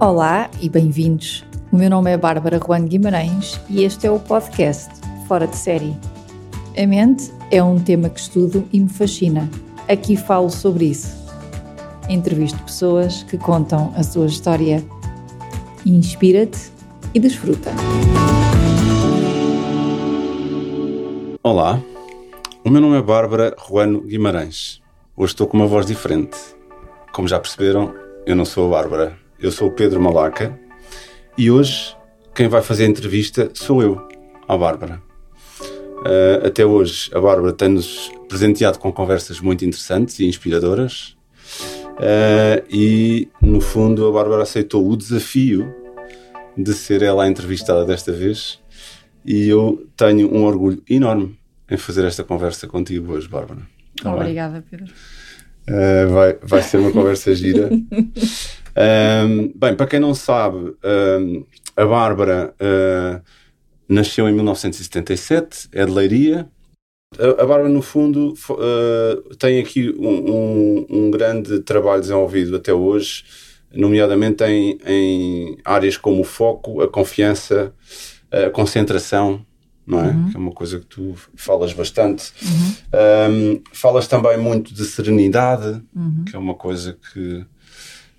Olá e bem-vindos. O meu nome é Bárbara Juan Guimarães e este é o podcast Fora de Série. A mente é um tema que estudo e me fascina. Aqui falo sobre isso. Entrevisto pessoas que contam a sua história. Inspira-te e desfruta. Olá, o meu nome é Bárbara Juano Guimarães. Hoje estou com uma voz diferente. Como já perceberam, eu não sou a Bárbara, eu sou o Pedro Malaca e hoje quem vai fazer a entrevista sou eu, a Bárbara. Uh, até hoje, a Bárbara tem-nos presenteado com conversas muito interessantes e inspiradoras. Uh, e, no fundo, a Bárbara aceitou o desafio de ser ela a entrevistada desta vez. E eu tenho um orgulho enorme em fazer esta conversa contigo hoje, Bárbara. Tá Obrigada, Pedro. Uh, vai, vai ser uma conversa gira. Um, bem, para quem não sabe, um, a Bárbara uh, nasceu em 1977, é de Leiria. A, a Bárbara, no fundo, uh, tem aqui um, um, grande trabalho desenvolvido até hoje, nomeadamente em, em áreas como o foco, a confiança, a concentração, não é? Uhum. Que é uma coisa que tu falas bastante. Uhum. Um, falas também muito de serenidade, uhum. que é uma coisa que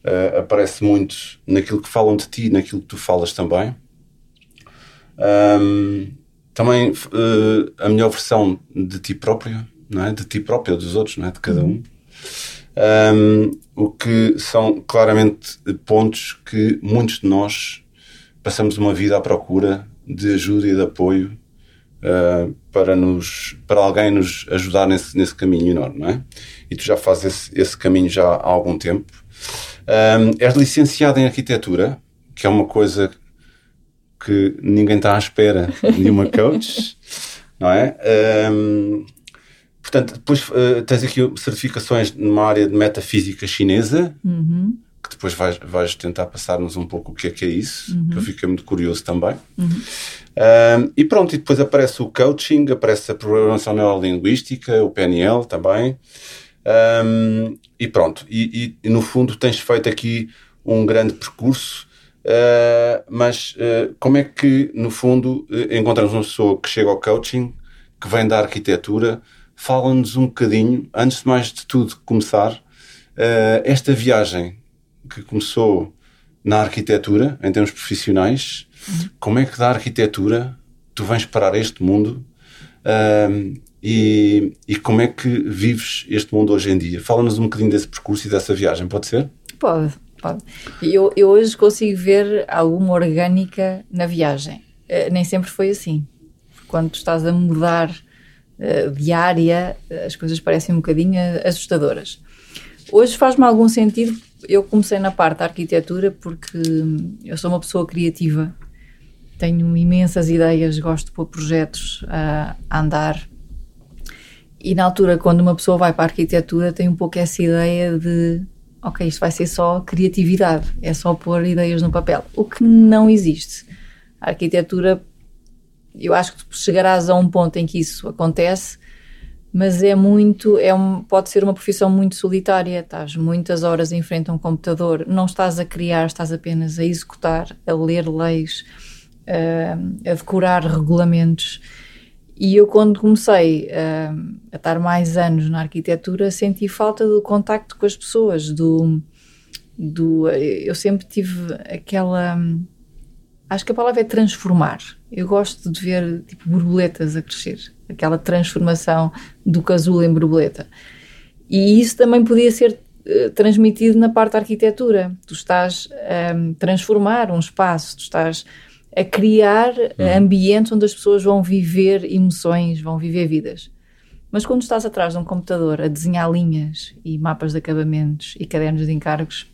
uh, aparece muito naquilo que falam de ti, naquilo que tu falas também. Um, também uh, a melhor versão de ti próprio, não é? De ti próprio dos outros, não é? De cada um. um. o que são claramente pontos que muitos de nós passamos uma vida à procura de ajuda e de apoio uh, para, nos, para alguém nos ajudar nesse, nesse caminho enorme, não é? E tu já fazes esse, esse caminho já há algum tempo. Um, és licenciado em arquitetura, que é uma coisa que ninguém está à espera de uma coach, não é? Um, portanto, depois uh, tens aqui certificações numa área de metafísica chinesa, uhum. que depois vais, vais tentar passar-nos um pouco o que é que é isso, uhum. que eu fiquei muito curioso também. Uhum. Um, e pronto, e depois aparece o coaching, aparece a programação neurolinguística, o PNL também. Um, e pronto, e, e, no fundo tens feito aqui um grande percurso, uh, mas uh, como é que no fundo uh, encontramos uma pessoa que chega ao coaching, que vem da arquitetura, fala-nos um bocadinho, antes de mais de tudo começar, esta viagem que começou na arquitetura, em termos profissionais, uhum. como é que da arquitetura tu vens parar este mundo e, e como é que vives este mundo hoje em dia? Fala-nos um bocadinho desse percurso e dessa viagem, pode ser? Pode, pode. Eu, eu hoje consigo ver alguma orgânica na viagem. Uh, nem sempre foi assim. Quando estás a mudar uh, de área, as coisas parecem um bocadinho assustadoras. Hoje faz-me algum sentido. Eu comecei na parte da arquitetura porque eu sou uma pessoa criativa, tenho imensas ideias, gosto de pôr projetos a andar e na altura, quando uma pessoa vai para a arquitetura, tem um pouco essa ideia de ok, isto vai ser só criatividade, é só pôr ideias no papel. O que não existe. A arquitetura, eu acho que chegarás a um ponto em que isso acontece, mas é muito, é um, pode ser uma profissão muito solitária. Estás muitas horas em frente a um computador, não estás a criar, estás apenas a executar, a ler leis, a, a decorar regulamentos. E eu, quando comecei uh, a estar mais anos na arquitetura, senti falta do contacto com as pessoas, do, do eu sempre tive aquela acho que a palavra é transformar. Eu gosto de ver tipo borboletas a crescer, aquela transformação do casulo em borboleta. E isso também podia ser uh, transmitido na parte da arquitetura. Tu estás a transformar um espaço, tu estás a criar uhum. ambientes onde as pessoas vão viver emoções, vão viver vidas. Mas quando estás atrás de um computador a desenhar linhas e mapas de acabamentos e cadernos de encargos,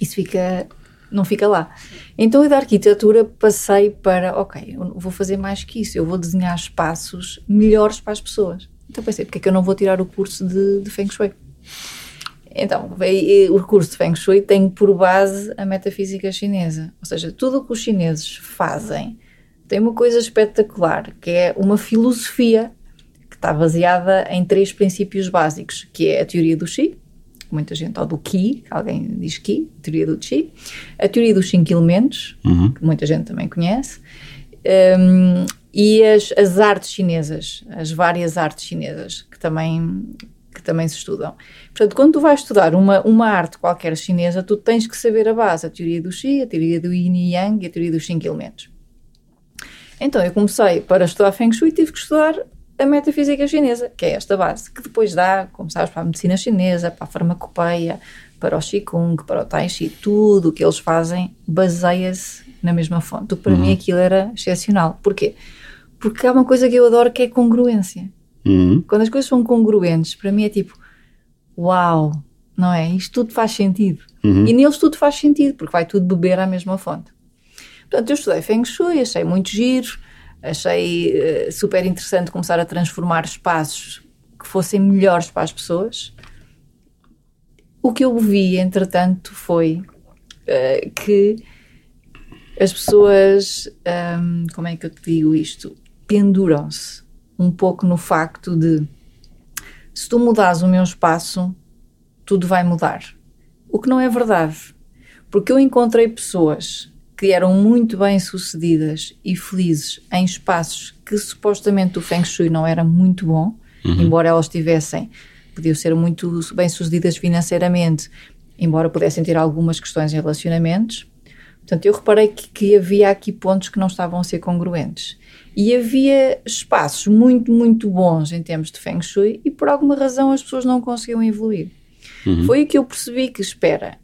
isso fica não fica lá. Então, eu da arquitetura passei para, ok, vou fazer mais que isso, eu vou desenhar espaços melhores para as pessoas. Então pensei, porque é que eu não vou tirar o curso de, de Feng Shui? Então, o recurso de Feng Shui tem por base a metafísica chinesa. Ou seja, tudo o que os chineses fazem tem uma coisa espetacular, que é uma filosofia que está baseada em três princípios básicos, que é a teoria do Xi, muita gente, ou do Qi, alguém diz Qi, teoria do Qi, a teoria dos cinco elementos, Uhum. que muita gente também conhece, um, e as, as artes chinesas, as várias artes chinesas, que também, também se estudam. Portanto, quando tu vais estudar uma, uma arte qualquer chinesa, tu tens que saber a base, a teoria do Qi, a teoria do Yin e Yang e a teoria dos cinco elementos. Então, eu comecei para estudar Feng Shui, tive que estudar a metafísica chinesa, que é esta base, que depois dá, como sabes, para a medicina chinesa, para a farmacopeia, para o Qigong, para o Tai Chi, tudo o que eles fazem baseia-se na mesma fonte. Para mim aquilo era excepcional. Porquê? Porque há uma coisa que eu adoro que é congruência. Uhum. Quando as coisas são congruentes, para mim é tipo, uau, não é? Isto tudo faz sentido. E neles tudo faz sentido, porque vai tudo beber à mesma fonte. Portanto, eu estudei Feng Shui, achei muito giro, achei eh, super interessante começar a transformar espaços que fossem melhores para as pessoas. O que eu vi, entretanto, foi eh, que as pessoas, ahm, como é que eu te digo isto? Penduram-se um pouco no facto de se tu mudares o meu espaço, tudo vai mudar. O que não é verdade. Porque eu encontrei pessoas que eram muito bem sucedidas e felizes em espaços que supostamente o Feng Shui não era muito bom, embora elas tivessem, podiam ser muito bem sucedidas financeiramente, embora pudessem ter algumas questões em relacionamentos. Portanto, eu reparei que, que havia aqui pontos que não estavam a ser congruentes. E havia espaços muito, muito bons em termos de Feng Shui e por alguma razão as pessoas não conseguiam evoluir. Foi aí que eu percebi que, espera,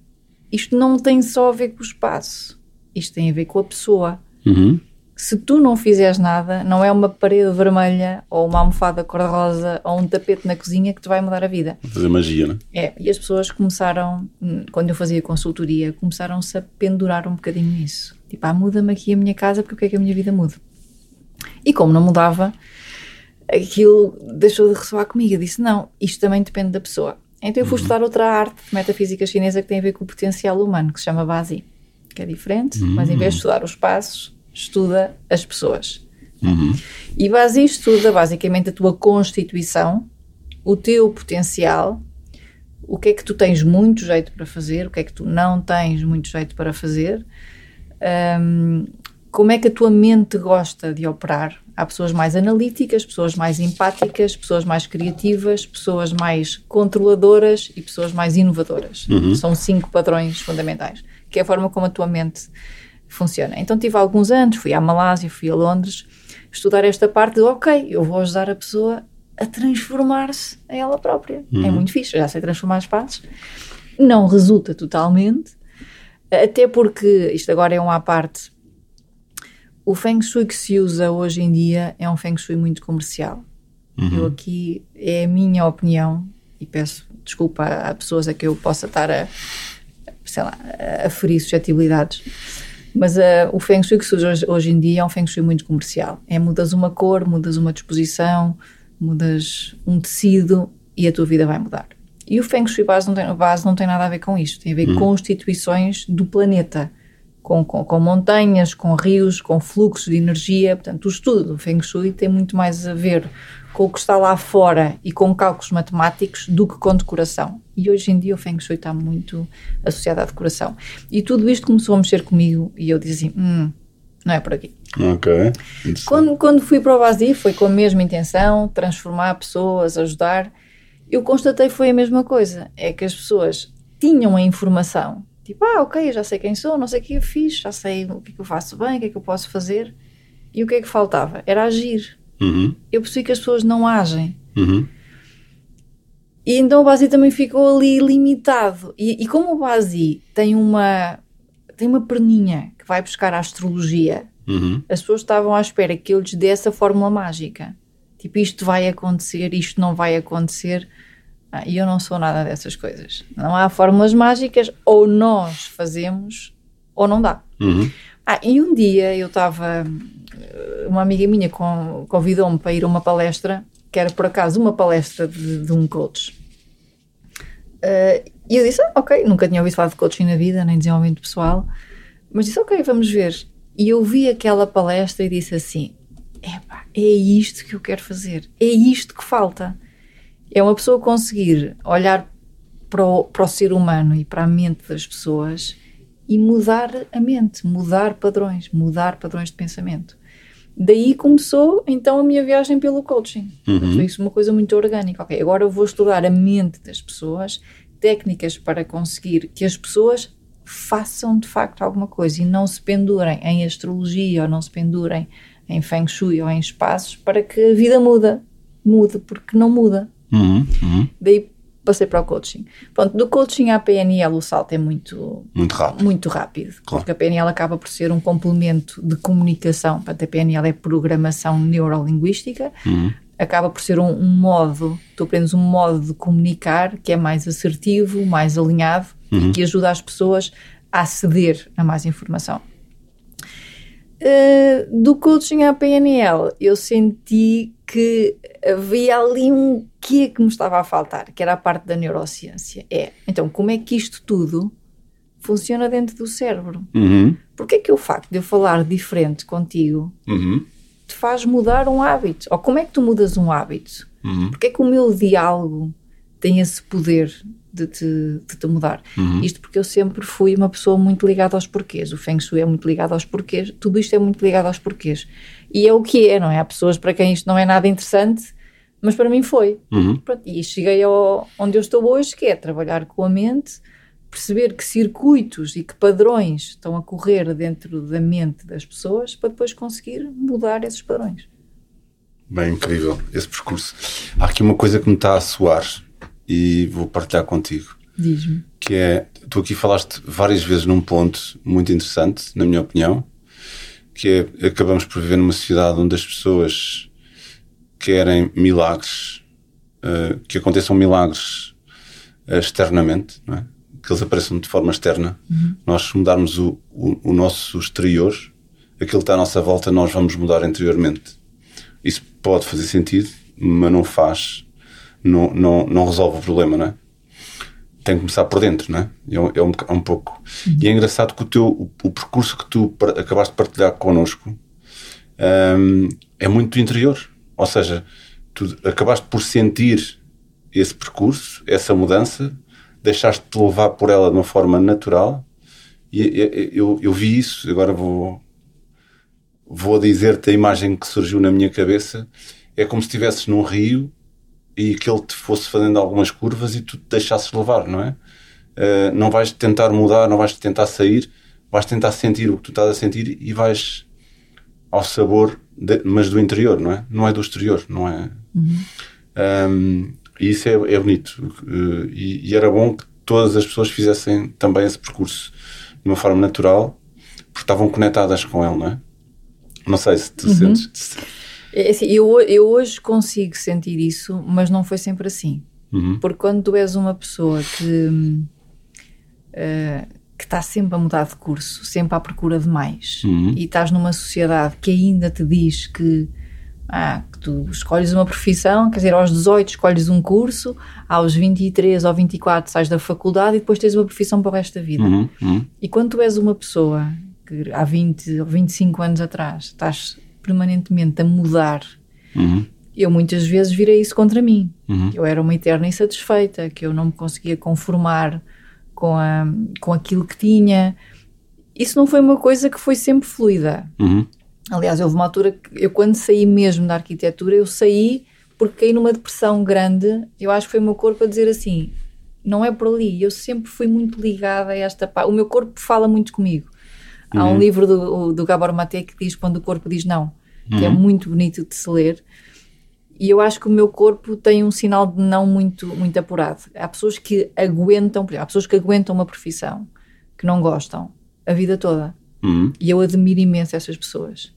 isto não tem só a ver com o espaço, isto tem a ver com a pessoa. Uhum. Se tu não fizeres nada, não é uma parede vermelha ou uma almofada cor-de-rosa ou um tapete na cozinha que te vai mudar a vida. Fazer magia, né? É, e as pessoas começaram, quando eu fazia consultoria, começaram-se a pendurar um bocadinho nisso. Tipo, ah, muda-me aqui a minha casa porque eu quero que a minha vida mude. E como não mudava, aquilo deixou de ressoar comigo. Eu disse, não, isto também depende da pessoa. Então eu fui estudar outra arte metafísica chinesa que tem a ver com o potencial humano, que se chama Bazi, que é diferente, mas em vez de estudar os passos, estuda as pessoas. E Bazi estuda basicamente a tua constituição, o teu potencial, o que é que tu tens muito jeito para fazer, o que é que tu não tens muito jeito para fazer, hum, como é que a tua mente gosta de operar. Há pessoas mais analíticas, pessoas mais empáticas, pessoas mais criativas, pessoas mais controladoras e pessoas mais inovadoras. São cinco padrões fundamentais, que é a forma como a tua mente funciona. Então tive alguns anos, fui à Malásia, fui a Londres, estudar esta parte de, ok, eu vou ajudar a pessoa a transformar-se a ela própria. É muito fixe, eu já sei transformar espaços. Não resulta totalmente, até porque, isto agora é um à parte, o Feng Shui que se usa hoje em dia é um Feng Shui muito comercial. Eu aqui, é a minha opinião, e peço desculpa a pessoas a que eu possa estar a, sei lá, a ferir suscetibilidades, mas uh, o Feng Shui que se usa hoje, hoje em dia é um Feng Shui muito comercial. É mudas uma cor, mudas uma disposição, mudas um tecido e a tua vida vai mudar. E o Feng Shui base não tem, base não tem nada a ver com isto, tem a ver com constituições do planeta, com, com, com montanhas, com rios, com fluxos de energia. Portanto, o estudo do Feng Shui tem muito mais a ver com o que está lá fora e com cálculos matemáticos do que com decoração. E hoje em dia o Feng Shui está muito associado à decoração. E tudo isto começou a mexer comigo e eu dizia assim, hum, não é por aqui. Ok. Quando, quando fui para o Basi foi com a mesma intenção, transformar pessoas, ajudar. Eu constatei foi a mesma coisa, é que as pessoas tinham a informação, tipo, ah, ok, já sei quem sou, não sei o que eu fiz, já sei o que é que eu faço bem, o que é que eu posso fazer. E o que é que faltava? Era agir. Uhum. Eu percebi que as pessoas não agem. Uhum. E então o Basi também ficou ali limitado. E, e como o Basi tem uma, tem uma perninha que vai buscar a astrologia, Uhum. as pessoas estavam à espera que eu lhes desse a fórmula mágica. Tipo, isto vai acontecer, isto não vai acontecer. Ah, e eu não sou nada dessas coisas. Não há fórmulas mágicas, ou nós fazemos, ou não dá. Uhum. Ah, e um dia eu estava. Uma amiga minha con- convidou-me para ir a uma palestra, que era por acaso uma palestra de, de um coach. Ah, e eu disse: ah, Ok, nunca tinha ouvido falar de coaching na vida, nem desenvolvimento pessoal, mas disse: Ok, vamos ver. E eu vi aquela palestra e disse assim: Epá, é isto que eu quero fazer, é isto que falta. É uma pessoa conseguir olhar para o, para o ser humano e para a mente das pessoas e mudar a mente, mudar padrões, mudar padrões de pensamento. Daí começou então a minha viagem pelo coaching. Uhum. Foi isso uma coisa muito orgânica. Ok, agora eu vou estudar a mente das pessoas, técnicas para conseguir que as pessoas façam de facto alguma coisa e não se pendurem em astrologia ou não se pendurem em feng shui ou em espaços para que a vida muda, mude, porque não muda. Uhum, uhum. Daí passei para o coaching. Pronto, do coaching à PNL o salto é muito, Muito rápido. muito rápido, Claro. porque a PNL acaba por ser um complemento de comunicação. Portanto, a PNL é programação neurolinguística, Uhum. acaba por ser um, um modo, tu aprendes um modo de comunicar que é mais assertivo, mais alinhavo Uhum. e que ajuda as pessoas a aceder a mais informação. Uh, do coaching à PNL, eu senti que havia ali um quê que me estava a faltar, que era a parte da neurociência. É, então, como é que isto tudo funciona dentro do cérebro? Uhum. Porque é que o facto de eu falar diferente contigo Uhum. te faz mudar um hábito? Ou como é que tu mudas um hábito? Uhum. Porque é que o meu diálogo tem esse poder de te, de te mudar? Uhum. Isto porque eu sempre fui uma pessoa muito ligada aos porquês. O Feng Shui é muito ligado aos porquês. Tudo isto é muito ligado aos porquês. E é o que é, não é? Há pessoas para quem isto não é nada interessante, mas para mim foi. Uhum. Pronto, e cheguei ao, onde eu estou hoje, que é trabalhar com a mente, perceber que circuitos e que padrões estão a correr dentro da mente das pessoas para depois conseguir mudar esses padrões. Bem incrível esse percurso. Há aqui uma coisa que me está a soar e vou partilhar contigo. Diz-me. que é, tu aqui falaste várias vezes num ponto muito interessante, na minha opinião, que é, acabamos por viver numa sociedade onde as pessoas querem milagres, eh, que aconteçam milagres eh, externamente, não é? que eles apareçam de forma externa. Nós, se mudarmos o, o, o nosso exterior, aquilo que está à nossa volta, nós vamos mudar interiormente. Isso pode fazer sentido, mas não faz, não, não, não resolve o problema, não é? tem que começar por dentro, não é? É um, é um, é um pouco. E é engraçado que o teu o, o percurso que tu acabaste de partilhar connosco hum, é muito interior. Ou seja, tu acabaste por sentir esse percurso, essa mudança, deixaste-te levar por ela de uma forma natural. E- eu, eu vi isso, agora vou, vou dizer-te a imagem que surgiu na minha cabeça. É como se estivesses num rio e que ele te fosse fazendo algumas curvas e tu te deixasses levar, não é? Eh, não vais tentar mudar, não vais tentar sair, vais tentar sentir o que tu estás a sentir e vais ao sabor, de- mas do interior, não é? Não é do exterior, não é? Um, e isso é, é bonito. Eh, e, e era bom que todas as pessoas fizessem também esse percurso de uma forma natural, porque estavam conectadas com ele, não é? Não sei se tu sentes. Se- É assim, eu, eu hoje consigo sentir isso, mas não foi sempre assim. Uhum. Porque quando tu és uma pessoa que eh, que está sempre a mudar de curso, sempre à procura de mais, Uhum. e estás numa sociedade que ainda te diz que, ah, que tu escolhes uma profissão, quer dizer, aos 18 escolhes um curso, aos 23 ou 24 sais da faculdade e depois tens uma profissão para o resto da vida. Uhum, uhum, E quando tu és uma pessoa que há 20 ou 25 anos atrás estás permanentemente a mudar, uhum, eu muitas vezes virei isso contra mim. uhum. Eu era uma eterna insatisfeita, que eu não me conseguia conformar com, a, com aquilo que tinha. Isso não foi uma coisa que foi sempre fluida. uhum. Aliás, houve uma altura que eu, quando saí mesmo da arquitetura, eu saí porque caí numa depressão grande. Eu acho que foi o meu corpo a dizer assim: não é por ali. Eu sempre fui muito ligada a esta parte. O meu corpo fala muito comigo. Há um livro do, do Gabor Maté que diz quando o corpo diz não, que é muito bonito de se ler. E eu acho que o meu corpo tem um sinal de não muito, muito apurado. Há pessoas que aguentam, há pessoas que aguentam uma profissão que não gostam a vida toda. Uhum. E eu admiro imenso essas pessoas.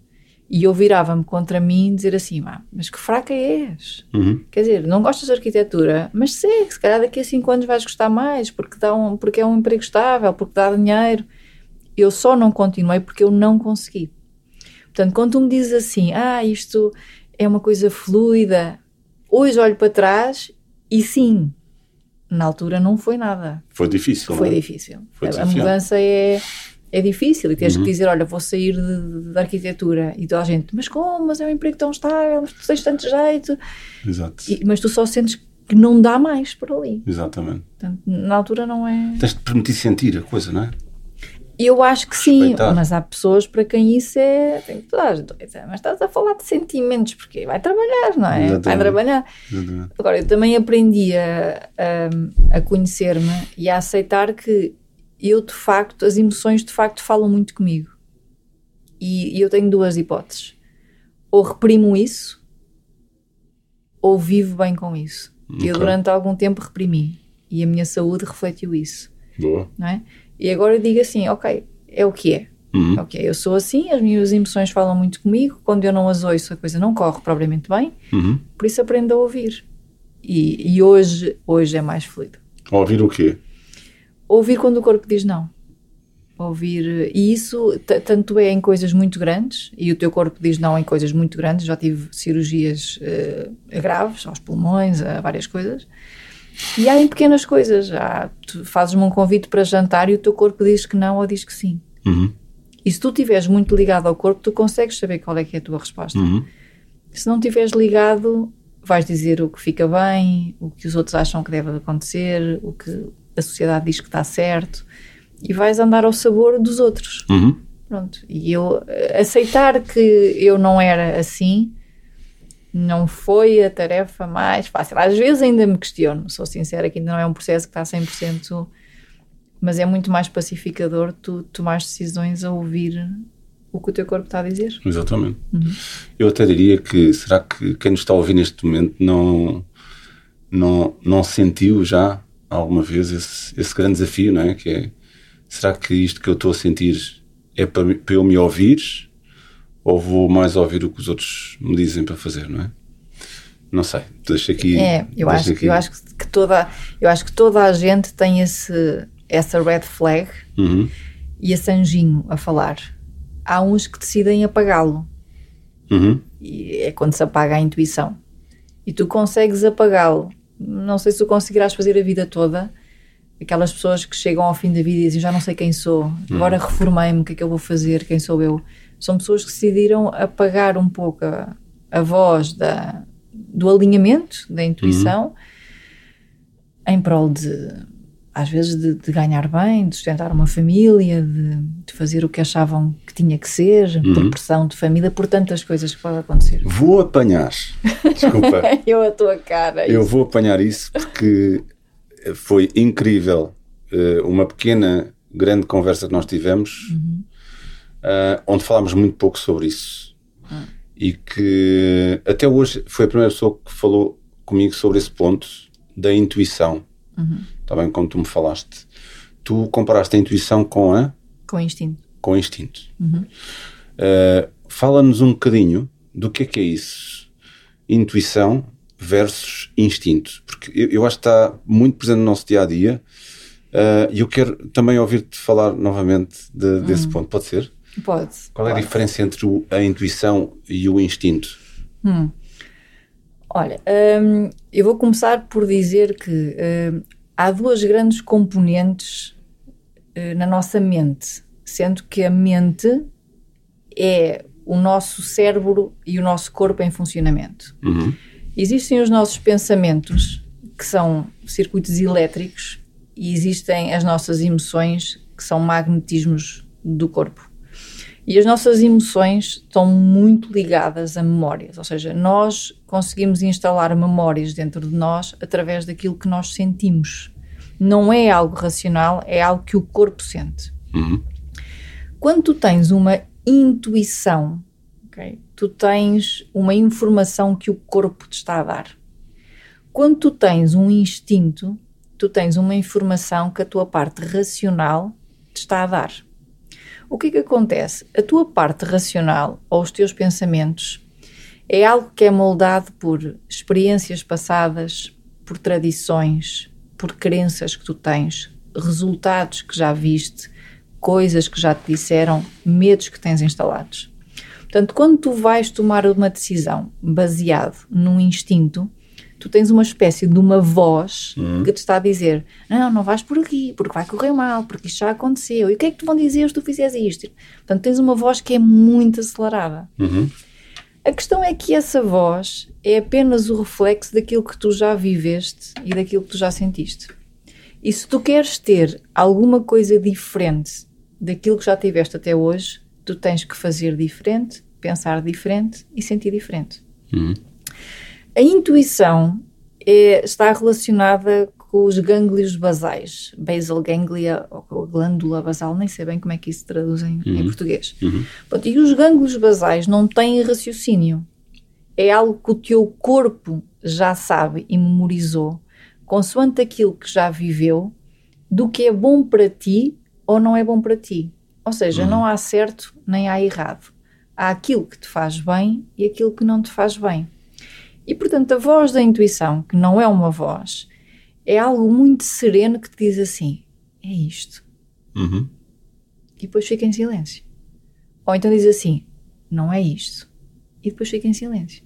E eu virava-me contra mim dizer assim: "Má, mas que fraca és. Uhum. Quer dizer, não gostas de arquitetura, mas segue, se calhar daqui a 5 anos vais gostar mais, porque, dá um, porque é um emprego estável, porque dá dinheiro. Eu só não continuei porque eu não consegui. Portanto, quando tu me dizes assim, ah, isto é uma coisa fluida, hoje olho para trás e sim, na altura não foi nada. Foi difícil. Foi é? difícil. Foi a, mudança é, é difícil e tens Uhum. que dizer: olha, vou sair de, de arquitetura. E toda a gente, mas como? Mas é um emprego tão estável, mas tu tens tanto jeito. Exato. E- mas tu só sentes que não dá mais por ali. Exatamente. Portanto, na altura não é. Tens de permitir sentir a coisa, não é? Eu acho que sim, mas há pessoas para quem isso é. Tem que toda doida. Mas estás a falar de sentimentos, porque vai trabalhar, não é? Vai Exatamente. trabalhar. Exatamente. Agora, eu também aprendi a, a, a conhecer-me e a aceitar que eu, de facto, as emoções de facto falam muito comigo. E, e eu tenho duas hipóteses. Ou reprimo isso, ou vivo bem com isso. E Eu, durante algum tempo, reprimi. E a minha saúde refletiu isso, Boa. não é? E agora eu digo assim, ok, é o que é. Uhum. Ok, eu sou assim, as minhas emoções falam muito comigo. Quando eu não as ouço, a coisa não corre propriamente bem. Uhum. Por isso aprendo a ouvir. E, e hoje, hoje é mais fluido. Ouvir o quê? Ouvir quando o corpo diz não. Ouvir. E isso tanto é em coisas muito grandes, e o teu corpo diz não em coisas muito grandes. Já tive cirurgias eh, graves, aos pulmões, a várias coisas. E há em pequenas coisas. Já tu fazes-me um convite para jantar e o teu corpo diz que não ou diz que sim. Uhum. E se tu estiveres muito ligado ao corpo, tu consegues saber qual é que é a tua resposta. Uhum. Se não estiveres ligado, vais dizer o que fica bem, o que os outros acham que deve acontecer, o que a sociedade diz que está certo, e vais andar ao sabor dos outros. Uhum. Pronto. E eu eh, aceitar que eu não era assim não foi a tarefa mais fácil. Às vezes ainda me questiono, sou sincera, que ainda não é um processo que está 100%, mas é muito mais pacificador tu tomares decisões a ouvir o que o teu corpo está a dizer. Exatamente. Eu até diria que será que quem nos está a ouvir neste momento não, não, não sentiu já alguma vez esse, esse grande desafio, não é? Que é será que isto que eu estou a sentir é para, para eu me ouvir ou vou mais ouvir o que os outros me dizem para fazer, não é? Não sei, deixa aqui. É, eu acho, aqui. eu acho que toda, eu acho que toda a gente tem esse, essa red flag Uhum, e esse anjinho a falar. Há uns que decidem apagá-lo uhum, e é quando se apaga a intuição. E tu consegues apagá-lo. Não sei se tu conseguirás fazer a vida toda. Aquelas pessoas que chegam ao fim da vida e dizem já não sei quem sou, agora reformei-me, o que é que eu vou fazer, quem sou eu? São pessoas que decidiram apagar um pouco a, a voz da, do alinhamento, da intuição, em prol de, às vezes, de, de ganhar bem, de sustentar uma família, de, de fazer o que achavam que tinha que ser, por pressão de família, por tantas coisas que podem acontecer. Vou apanhar. Desculpa. Eu a tua cara. Eu isso. vou apanhar isso porque foi incrível. eh, Uma pequena, grande conversa que nós tivemos, eh, onde falámos muito pouco sobre isso. E que até hoje foi a primeira pessoa que falou comigo sobre esse ponto da intuição. Está bem, como tu me falaste. Tu comparaste a intuição com a Com instinto. com instinto. Uh, Fala-nos um bocadinho do que é que é isso. Intuição versus instinto. Porque eu, eu acho que está muito presente no nosso dia a dia e eu quero também ouvir-te falar novamente de- desse ponto. Pode ser? Pode. Qual é a diferença entre o- a intuição e o instinto? Olha, hum, eu vou começar por dizer que hum, há duas grandes componentes eh, na nossa mente, sendo que a mente é o nosso cérebro e o nosso corpo em funcionamento. Uhum. Existem os nossos pensamentos, que são circuitos elétricos, e existem as nossas emoções, que são magnetismos do corpo. E as nossas emoções estão muito ligadas a memórias, ou seja, nós conseguimos instalar memórias dentro de nós através daquilo que nós sentimos. Não é algo racional, é algo que o corpo sente. Uhum. Quando tu tens uma intuição, ok, tu tens uma informação que o corpo te está a dar. Quando tu tens um instinto, tu tens uma informação que a tua parte racional te está a dar. O que é que acontece? A tua parte racional ou os teus pensamentos é algo que é moldado por experiências passadas, por tradições, por crenças que tu tens, resultados que já viste, coisas que já te disseram, medos que tens instalados. Portanto, quando tu vais tomar uma decisão baseado num instinto, tu tens uma espécie de uma voz que te está a dizer: Não, não vais por aqui, porque vai correr mal, porque isto já aconteceu. E o que é que te vão dizer se tu fizeres isto? Portanto, tens uma voz que é muito acelerada. Uhum. A questão é que essa voz é apenas o reflexo daquilo que tu já viveste e daquilo que tu já sentiste. E se tu queres ter alguma coisa diferente daquilo que já tiveste até hoje, tu tens que fazer diferente, pensar diferente e sentir diferente. Uhum. A intuição é, está relacionada com os gânglios basais, basal ganglia ou glândula basal, nem sei bem como é que isso se traduz em, em português. Uhum. Pronto, e os gânglios basais não têm raciocínio. É algo que o teu corpo já sabe e memorizou, consoante aquilo que já viveu, do que é bom para ti ou não é bom para ti. Ou seja, não há certo nem há errado. Há aquilo que te faz bem e aquilo que não te faz bem. E portanto, a voz da intuição, que não é uma voz, é algo muito sereno que te diz assim: é isto. Uhum. E depois fica em silêncio. Ou então diz assim: não é isto. E depois fica em silêncio.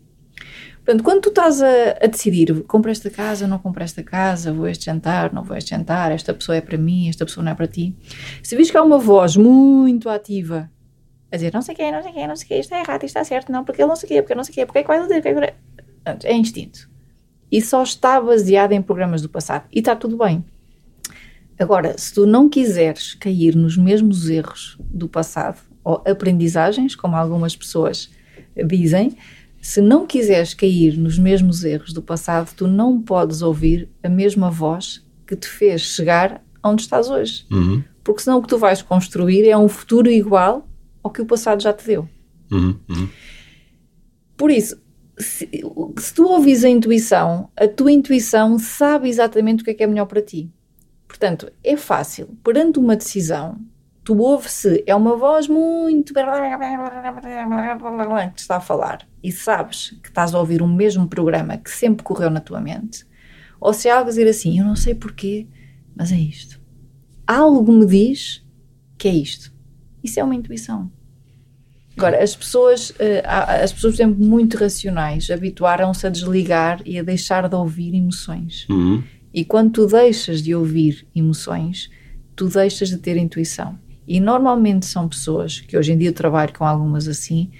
Portanto, quando tu estás a, a decidir, compro esta casa, não compro esta casa, vou este jantar, não vou este jantar, esta pessoa é para mim, esta pessoa não é para ti. Se vês que há uma voz muito ativa a dizer não sei quem, não sei quem, não sei quem, isto está errado, isto está certo, não, porque ele não sei quem, porque não sei quem, porque é dizer, porque é que... Portanto, é instinto. E só está baseado em programas do passado. E está tudo bem. Agora, se tu não quiseres cair nos mesmos erros do passado, ou aprendizagens, como algumas pessoas dizem, se não quiseres cair nos mesmos erros do passado, tu não podes ouvir a mesma voz que te fez chegar onde estás hoje. Uhum. Porque senão o que tu vais construir é um futuro igual ao que o passado já te deu. Uhum. Uhum. Por isso, se, se tu ouvis a intuição, a tua intuição sabe exatamente o que é que é melhor para ti. Portanto, é fácil. Perante uma decisão, tu ouves-se, é uma voz muito. que te está a falar e sabes que estás a ouvir o mesmo programa que sempre correu na tua mente, ou se há algo a dizer assim, eu não sei porquê, mas é isto. Algo me diz que é isto. Isso é uma intuição. Agora, as pessoas, eh, as pessoas, por exemplo, muito racionais, habituaram-se a desligar e a deixar de ouvir emoções. Uhum. E quando tu deixas de ouvir emoções, tu deixas de ter intuição. E normalmente são pessoas, que hoje em dia eu trabalho com algumas assim,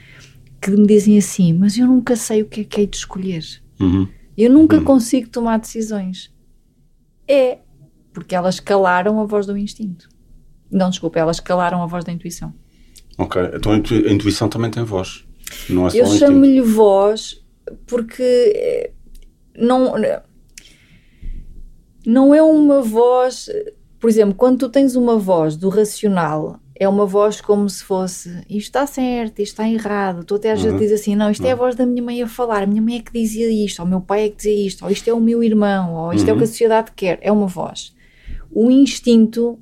que me dizem assim: Mas eu nunca sei o que é que hei de escolher. Uhum. Eu nunca consigo tomar decisões. É porque elas calaram a voz do instinto. Não, desculpa, elas calaram a voz da intuição. Ok, então a intu- a intuição também tem voz. Não é só Eu um chamo-lhe voz porque eh, não, não é uma voz. Por exemplo, quando tu tens uma voz do racional, é uma voz como se fosse isto está certo, isto está errado. Tu até às vezes Uhum. dizes assim: não, isto é a voz da minha mãe a falar, a minha mãe é que dizia isto, ou o meu pai é que dizia isto, ou isto é o meu irmão, ou isto é o que a sociedade quer. É uma voz. O instinto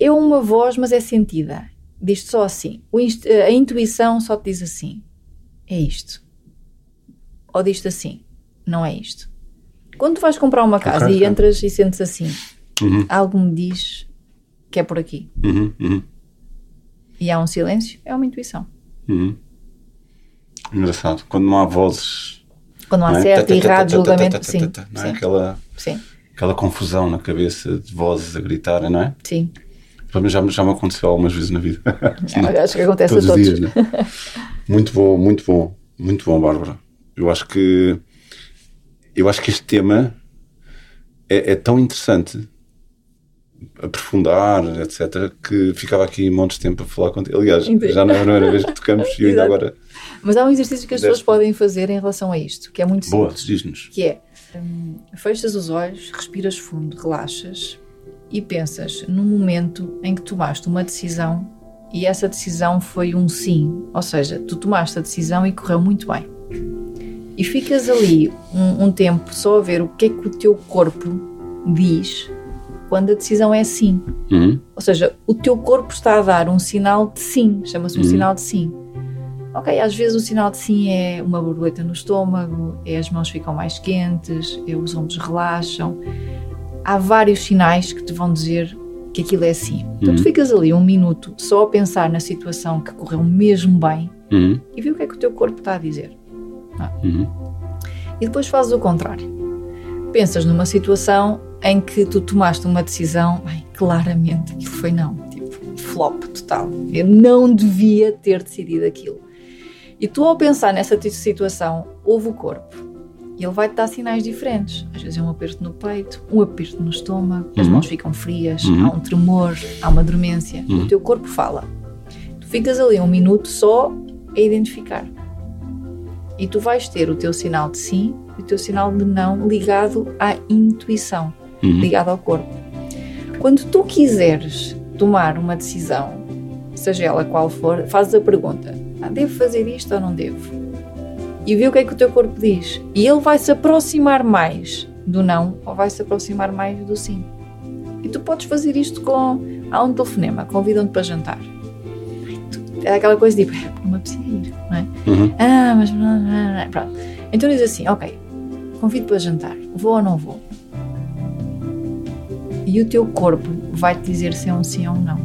é uma voz, mas é sentida. Diz-te só assim. Inst- a intuição só te diz assim: é isto. Ou diz-te assim: não é isto. Quando tu vais comprar uma casa Ok, e entras e sentes assim, Uhum. algo me diz que é por aqui. Uhum. Uhum. E há um silêncio, é uma intuição. Uhum. Engraçado. Quando não há vozes. Quando não há é? certo, tá, errado, julgamento. Sim, não é? sim, Aquela, sim, aquela confusão na cabeça de vozes a gritarem, não é? sim. Para mim já, me- já me aconteceu algumas vezes na vida. Acho que acontece Todos a os todos. dias, né? Muito bom, muito bom, muito bom, Bárbara. Eu acho que eu acho que este tema é, é tão interessante aprofundar, etc., que ficava aqui montes de tempo a falar contigo. Aliás, Entendi. já não é a primeira vez que tocamos e ainda agora. Mas há um exercício que as pessoas podem fazer em relação a isto, que é muito Boa, simples. diz-nos. que é hum, fechas os olhos, respiras fundo, relaxas e pensas num momento em que tomaste uma decisão e essa decisão foi um sim, ou seja, tu tomaste a decisão e correu muito bem. E ficas ali um, um tempo só a ver o que é que o teu corpo diz quando a decisão é sim. Uhum. Ou seja, o teu corpo está a dar um sinal de sim, chama-se um Uhum. sinal de sim. Ok, às vezes o sinal de sim é uma borboleta no estômago, é as mãos ficam mais quentes, é os ombros relaxam. Há vários sinais que te vão dizer que aquilo é sim. Então tu Uhum. ficas ali um minuto só a pensar na situação que correu mesmo bem Uhum. e vê o que é que o teu corpo está a dizer. Uhum. E depois fazes o contrário. Pensas numa situação em que tu tomaste uma decisão, bem, claramente aquilo foi não, tipo, flop total. Eu não devia ter decidido aquilo. E tu, ao pensar nessa situação, ouve o corpo. E ele vai-te dar sinais diferentes. Às vezes é um aperto no peito, um aperto no estômago, as Uhum. mãos ficam frias, Uhum. há um tremor, há uma dormência. Uhum. O teu corpo fala. Tu ficas ali um minuto só a identificar. E tu vais ter o teu sinal de sim e o teu sinal de não ligado à intuição, Uhum. ligado ao corpo. Quando tu quiseres tomar uma decisão, seja ela qual for, fazes a pergunta: ah, devo fazer isto ou não devo? E vê o que é que o teu corpo diz. E ele vai se aproximar mais do não ou vai se aproximar mais do sim. E tu podes fazer isto com. Há um telefonema, convidam-te para jantar. É aquela coisa tipo, "É, não me ir, não é? Uhum. Ah, mas. não, não, não, Pronto. Então diz assim: ok, convido para jantar, vou ou não vou? E o teu corpo vai-te dizer se é um sim ou um não.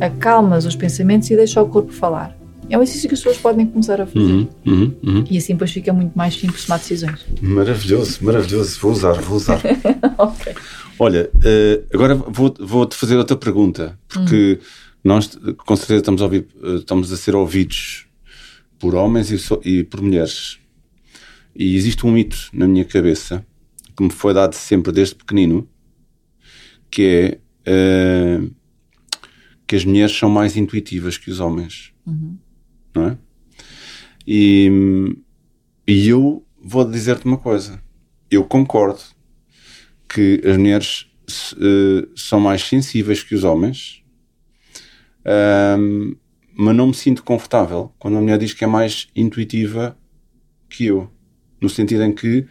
Acalmas os pensamentos e deixa o corpo falar. É um exercício que as pessoas podem começar a fazer. Uhum. Uhum. Uhum. E assim depois fica muito mais simples tomar decisões. Maravilhoso, maravilhoso. Vou usar, vou usar. ok. Olha, eh, agora vou- vou-te fazer outra pergunta, porque nós com certeza estamos a, ouvir, eh, estamos a ser ouvidos por homens e, so- e por mulheres. E existe um mito na minha cabeça que me foi dado sempre desde pequenino, que é eh, que as mulheres são mais intuitivas que os homens. Não é? E, e eu vou dizer-te uma coisa. Eu concordo que as mulheres eh, são mais sensíveis que os homens, mas não me sinto confortável quando a mulher diz que é mais intuitiva que eu. No sentido em que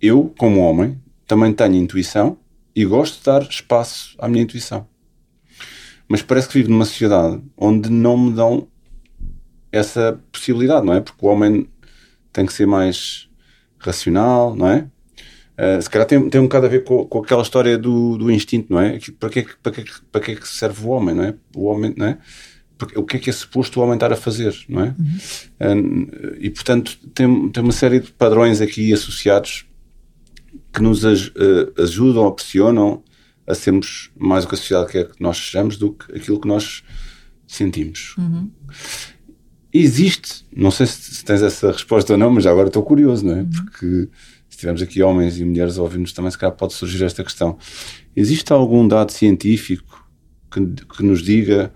eu, como homem, também tenho intuição e gosto de dar espaço à minha intuição. Mas parece que vivo numa sociedade onde não me dão essa possibilidade, não é? Porque o homem tem que ser mais racional, não é? Uh, se calhar tem, tem um bocado a ver com, com aquela história do, do instinto, não é? Para que, é que- para, que, é para que é que serve o homem, não é? O homem, não é? Porque, o que é que é suposto o homem estar a fazer, não é? Uh, e portanto tem, tem uma série de padrões aqui associados que nos aj- uh, ajudam ou pressionam a sermos mais o que a sociedade quer que nós sejamos do que aquilo que nós sentimos. Existe, não sei se, se tens essa resposta ou não, mas agora estou curioso, não é? Porque se tivermos aqui homens e mulheres a ouvir-nos também, se calhar pode surgir esta questão. Existe algum dado científico que, que nos diga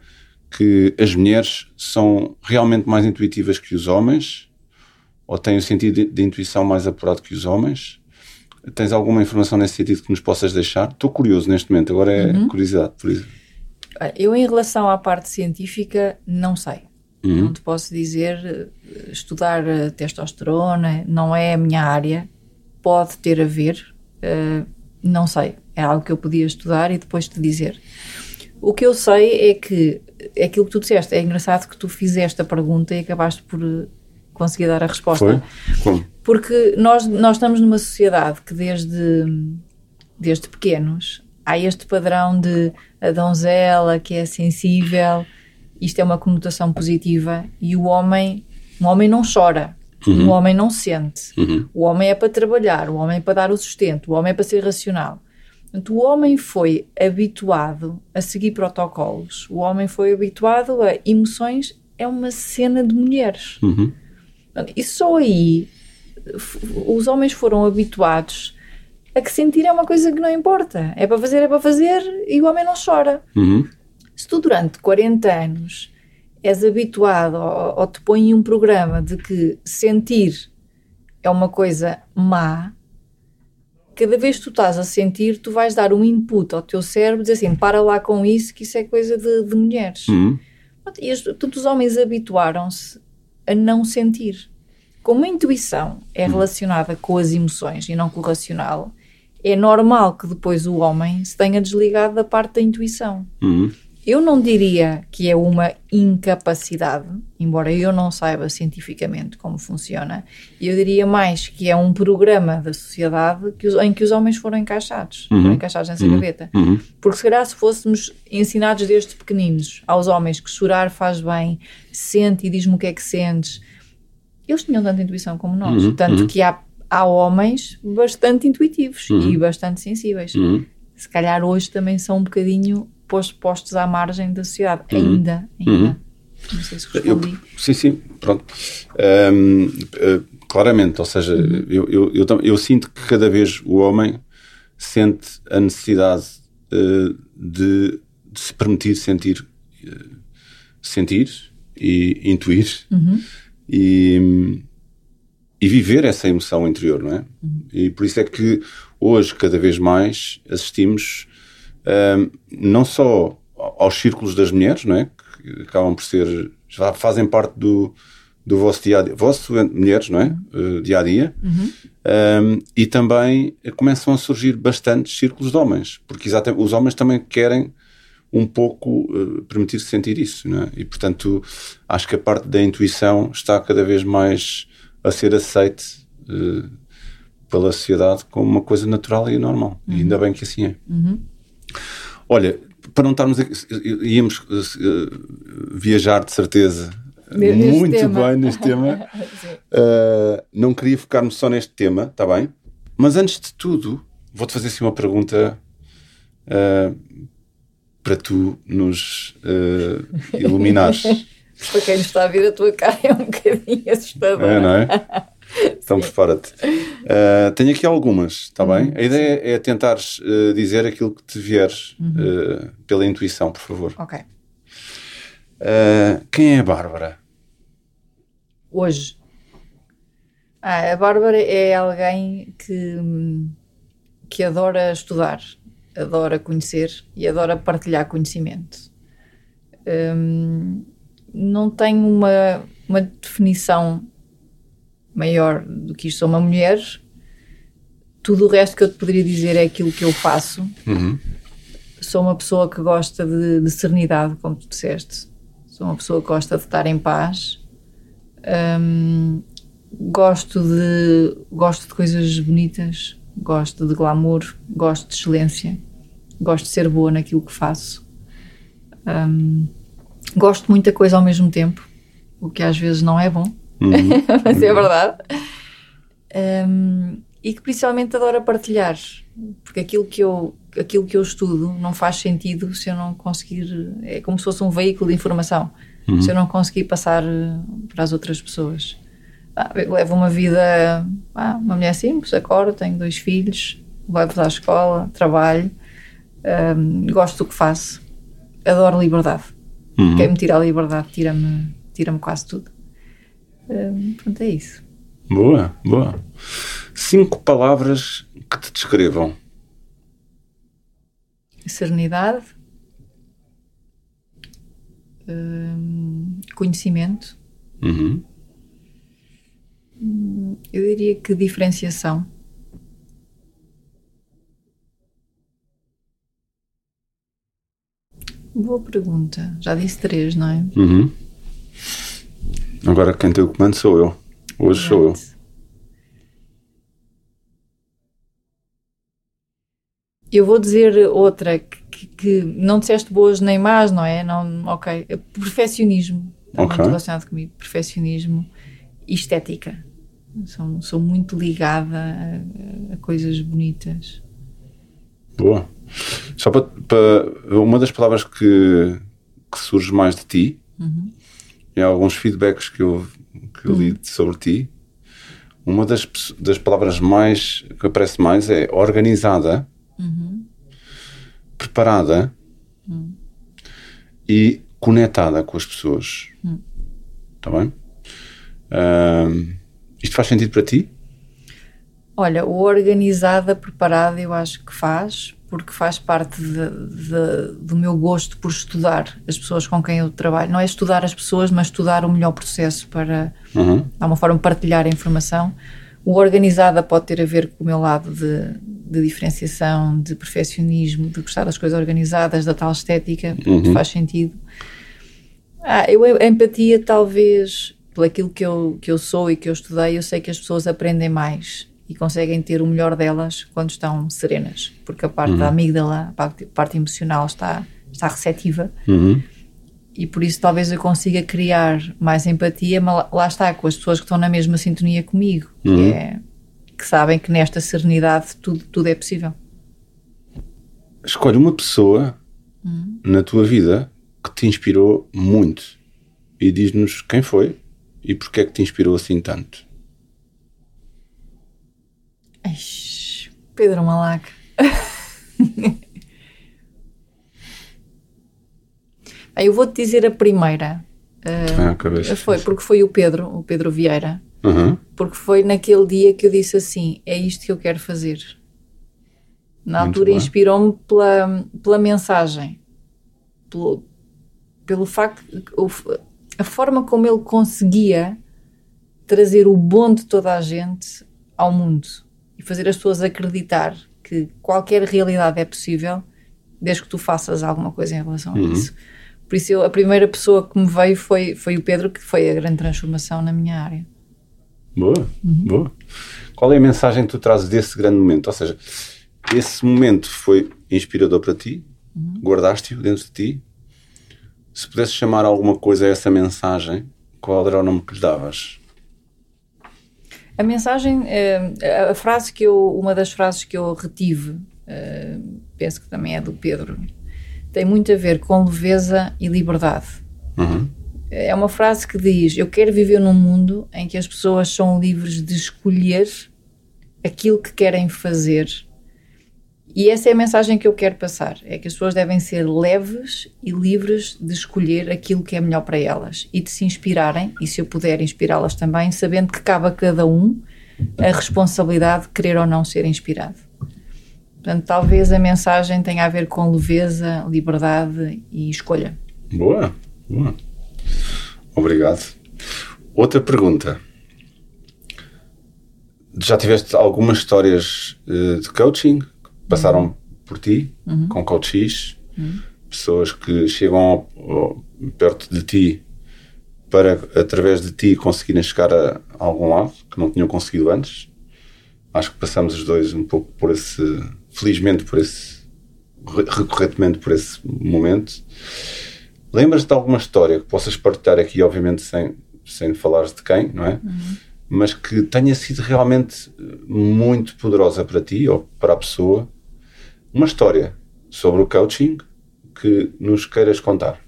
que as mulheres são realmente mais intuitivas que os homens? Ou têm o sentido de, de intuição mais apurado que os homens? Tens alguma informação nesse sentido que nos possas deixar? Estou curioso neste momento, agora é curiosidade. Por isso. Eu, em relação à parte científica, não sei. Uhum. Não te posso dizer, estudar testosterona não é a minha área, pode ter a ver, eh, não sei. É algo que eu podia estudar e depois te dizer. O que eu sei é que é aquilo que tu disseste. É engraçado que tu fizeste a pergunta e acabaste por eh, conseguir dar a resposta. Foi? Como? Porque nós, nós estamos numa sociedade que desde, desde pequenos há este padrão de a donzela que é sensível, isto é uma conotação positiva, e o homem, um homem não chora, um homem não sente, Uhum. o homem é para trabalhar, o homem é para dar o sustento, o homem é para ser racional. Portanto, o homem foi habituado a seguir protocolos, o homem foi habituado a emoções, é uma cena de mulheres. Uhum. E só aí os homens foram habituados a que sentir é uma coisa que não importa. É para fazer, é para fazer e o homem não chora. Uhum. Se tu durante 40 anos és habituado ou, ou te põe em um programa de que sentir é uma coisa má, cada vez que tu estás a sentir, tu vais dar um input ao teu cérebro, dizer assim, para lá com isso, que isso é coisa de, de mulheres. Uhum. E os, todos os homens habituaram-se a não sentir. Como a intuição é relacionada com as emoções e não com o racional, é normal que depois o homem se tenha desligado da parte da intuição. Uhum. Eu não diria que é uma incapacidade, embora eu não saiba cientificamente como funciona, eu diria mais que é um programa da sociedade que os- em que os homens foram encaixados, foram encaixados nessa gaveta. Uhum. Porque se calhar se fôssemos ensinados desde pequeninos aos homens que chorar faz bem, sente e diz-me o que é que sentes, eles tinham tanta intuição como nós. Uhum, Tanto uhum. que há, há homens bastante intuitivos Uhum. e bastante sensíveis. Uhum. Se calhar hoje também são um bocadinho pos- postos à margem da sociedade. Uhum. Ainda, ainda. Não sei se respondi. Eu, sim, sim, pronto. Um, uh, claramente, ou seja, uhum. eu, eu, eu, eu, sinto que cada vez o homem sente a necessidade uh, de, de, se permitir sentir, uh, sentir e intuir uhum. e, e viver essa emoção interior, não é? Uhum. E por isso é que hoje, cada vez mais, assistimos um, não só aos círculos das mulheres, não é? Que acabam por ser, já fazem parte do, do vosso dia a dia, vosso mulheres, não é? Uh, dia a dia. Uhum. Um, e também começam a surgir bastantes círculos de homens, porque exatamente os homens também querem um pouco uh, permitir-se sentir isso, não é? E portanto, acho que a parte da intuição está cada vez mais a ser aceite uh, pela sociedade como uma coisa natural e normal. Uhum. E ainda bem que assim é. Uhum. Olha, para não estarmos aqui, íamos uh, viajar de certeza muito tema. bem neste tema. uh, não queria focar-me só neste tema, está bem? Mas antes de tudo, vou-te fazer assim uma pergunta uh, para tu nos uh, iluminares. para quem está a ver a tua cara é um bocadinho assustador. É, não é? Então prepara-te. Uh, tenho aqui algumas, está bem? A ideia é tentares uh, dizer aquilo que te vieres uhum. uh, pela intuição, por favor. Ok. quem é a Bárbara? Hoje. Ah, a Bárbara é alguém que, que adora estudar, adora conhecer e adora partilhar conhecimento. Um, não tenho uma, uma definição maior do que isto. Sou uma mulher, tudo o resto que eu te poderia dizer é aquilo que eu faço. Uhum. Sou uma pessoa que gosta de, de, serenidade, como tu disseste. Sou uma pessoa que gosta de estar em paz. Um, gosto de gosto de coisas bonitas, gosto de glamour, gosto de excelência, gosto de ser boa naquilo que faço. Um, gosto de muita coisa ao mesmo tempo, o que às vezes não é bom uhum. mas é verdade. Um, e que principalmente adora partilhar, porque aquilo que eu aquilo que eu estudo não faz sentido se eu não conseguir. É como se fosse um veículo de informação. Uhum. Se eu não conseguir passar eh, para as outras pessoas. Ah, levo uma vida. Ah, uma mulher simples, acordo, tenho dois filhos, levo-os à escola, trabalho, um, gosto do que faço, adoro liberdade. Uhum. Quem me tira a liberdade tira-me tira quase tudo. Um, pronto, é isso. Boa, boa. Cinco palavras que te descrevam. Serenidade, um, conhecimento. Uhum. Hum, eu diria que diferenciação. Boa pergunta. Já disse três, não é? Uhum. Agora quem tem o comando sou eu. Hoje sou eu. Eu vou dizer outra que, que, não disseste boas nem más, não é? Não, ok. Perfeccionismo. Okay. muito relacionado comigo. Perfeccionismo e estética. Sou, sou muito ligada a, a coisas bonitas. Boa. Só para, para, uma das palavras que, que surge mais de ti uhum em alguns feedbacks que eu, que eu li uhum. sobre ti, uma das, das palavras mais que aparece mais é organizada, uhum. preparada uhum. e conectada com as pessoas. Está bem? Uh, isto faz sentido para ti? Olha, o organizada, preparada, eu acho que faz, porque faz parte de, de, do meu gosto por estudar as pessoas com quem eu trabalho. Não é estudar as pessoas, mas estudar o melhor processo para, uhum. de alguma forma, partilhar a informação. O organizada pode ter a ver com o meu lado de, de diferenciação, de perfeccionismo, de gostar das coisas organizadas, da tal estética, uhum. faz sentido. Ah, eu, a empatia, talvez, pelo aquilo que eu, que eu sou e que eu estudei, eu sei que as pessoas aprendem mais e conseguem ter o melhor delas quando estão serenas, porque a parte uhum. da amígdala, a parte, a parte, emocional está, está receptiva. Uhum. E por isso talvez eu consiga criar mais empatia, mas lá está, com as pessoas que estão na mesma sintonia comigo, uhum. que, é, que sabem que nesta serenidade tudo, tudo é possível. Escolhe uma pessoa uhum. na tua vida que te inspirou muito e diz-nos quem foi e porque é que te inspirou assim tanto. Eish, Pedro Malac. eu vou-te dizer a primeira. Vem à cabeça. Foi, porque foi o Pedro, o Pedro Vieira. Uhum. Porque foi naquele dia que eu disse assim: é isto que eu quero fazer. Na Muito altura inspirou-me pela, pela mensagem, pelo, pelo facto, o- a forma como ele conseguia trazer o bom de toda a gente ao mundo fazer as pessoas acreditar que qualquer realidade é possível desde que tu faças alguma coisa em relação a isso. Por isso, eu- a primeira pessoa que me veio foi, foi o Pedro, que foi a grande transformação na minha área. Boa, boa. Qual é a mensagem que tu trazes desse grande momento? Ou seja, esse momento foi inspirador para ti, guardaste-o dentro de ti. Se pudesse chamar alguma coisa a essa mensagem, qual era o nome que lhe davas? A mensagem, eh, a frase que eu, uma das frases que eu retive, eh, penso que também é do Pedro, tem muito a ver com leveza e liberdade. Uhum. É uma frase que diz: Eu quero viver num mundo em que as pessoas são livres de escolher aquilo que querem fazer. E essa é a mensagem que eu quero passar: é que as pessoas devem ser leves e livres de escolher aquilo que é melhor para elas e de se inspirarem, e se eu puder inspirá-las também, sabendo que cabe a cada um a responsabilidade de querer ou não ser inspirado. Portanto, talvez a mensagem tenha a ver com leveza, liberdade e escolha. Boa, boa. Obrigado. Outra pergunta. Já tiveste algumas histórias eh, de coaching passaram por ti, com coaches, pessoas que chegam perto de ti para, através de ti, conseguirem chegar a, a algum lado que não tinham conseguido antes? Acho que passamos os dois um pouco por esse, felizmente por esse, re- recorrentemente por esse momento. Lembras-te de alguma história que possas partilhar aqui, obviamente sem, sem falares de quem, não é? Mas que tenha sido realmente muito poderosa para ti ou para a pessoa. Uma história sobre o coaching que nos queiras contar.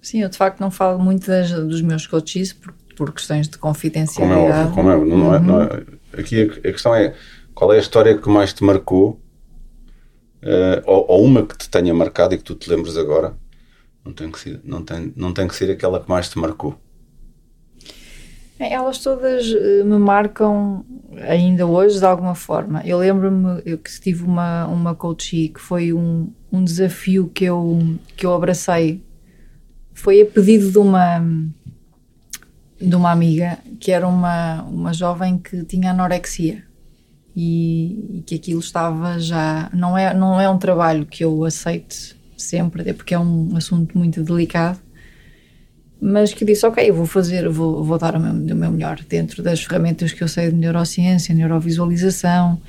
Sim, eu de facto não falo muito das- dos meus coaches por, por questões de Como é confidencialidade. como é, não é, não é- Aqui a, a questão é qual é a história que mais te marcou eh, ou, ou uma que te tenha marcado e que tu te lembres agora. Não tem, que ser, não, tem, não tem que ser aquela que mais te marcou. É, Elas todas eh, me marcam ainda hoje de alguma forma. Eu lembro-me que tive uma, uma coachee que foi um, um desafio que eu, que eu abracei. Foi a pedido de uma, de uma amiga que era uma, uma jovem que tinha anorexia e, e que aquilo estava já. Não é, não é um trabalho que eu aceite sempre, até porque é um assunto muito delicado mas que disse, ok, eu vou fazer, vou, vou dar o meu, o meu melhor dentro das ferramentas que eu sei de neurociência, neurovisualização,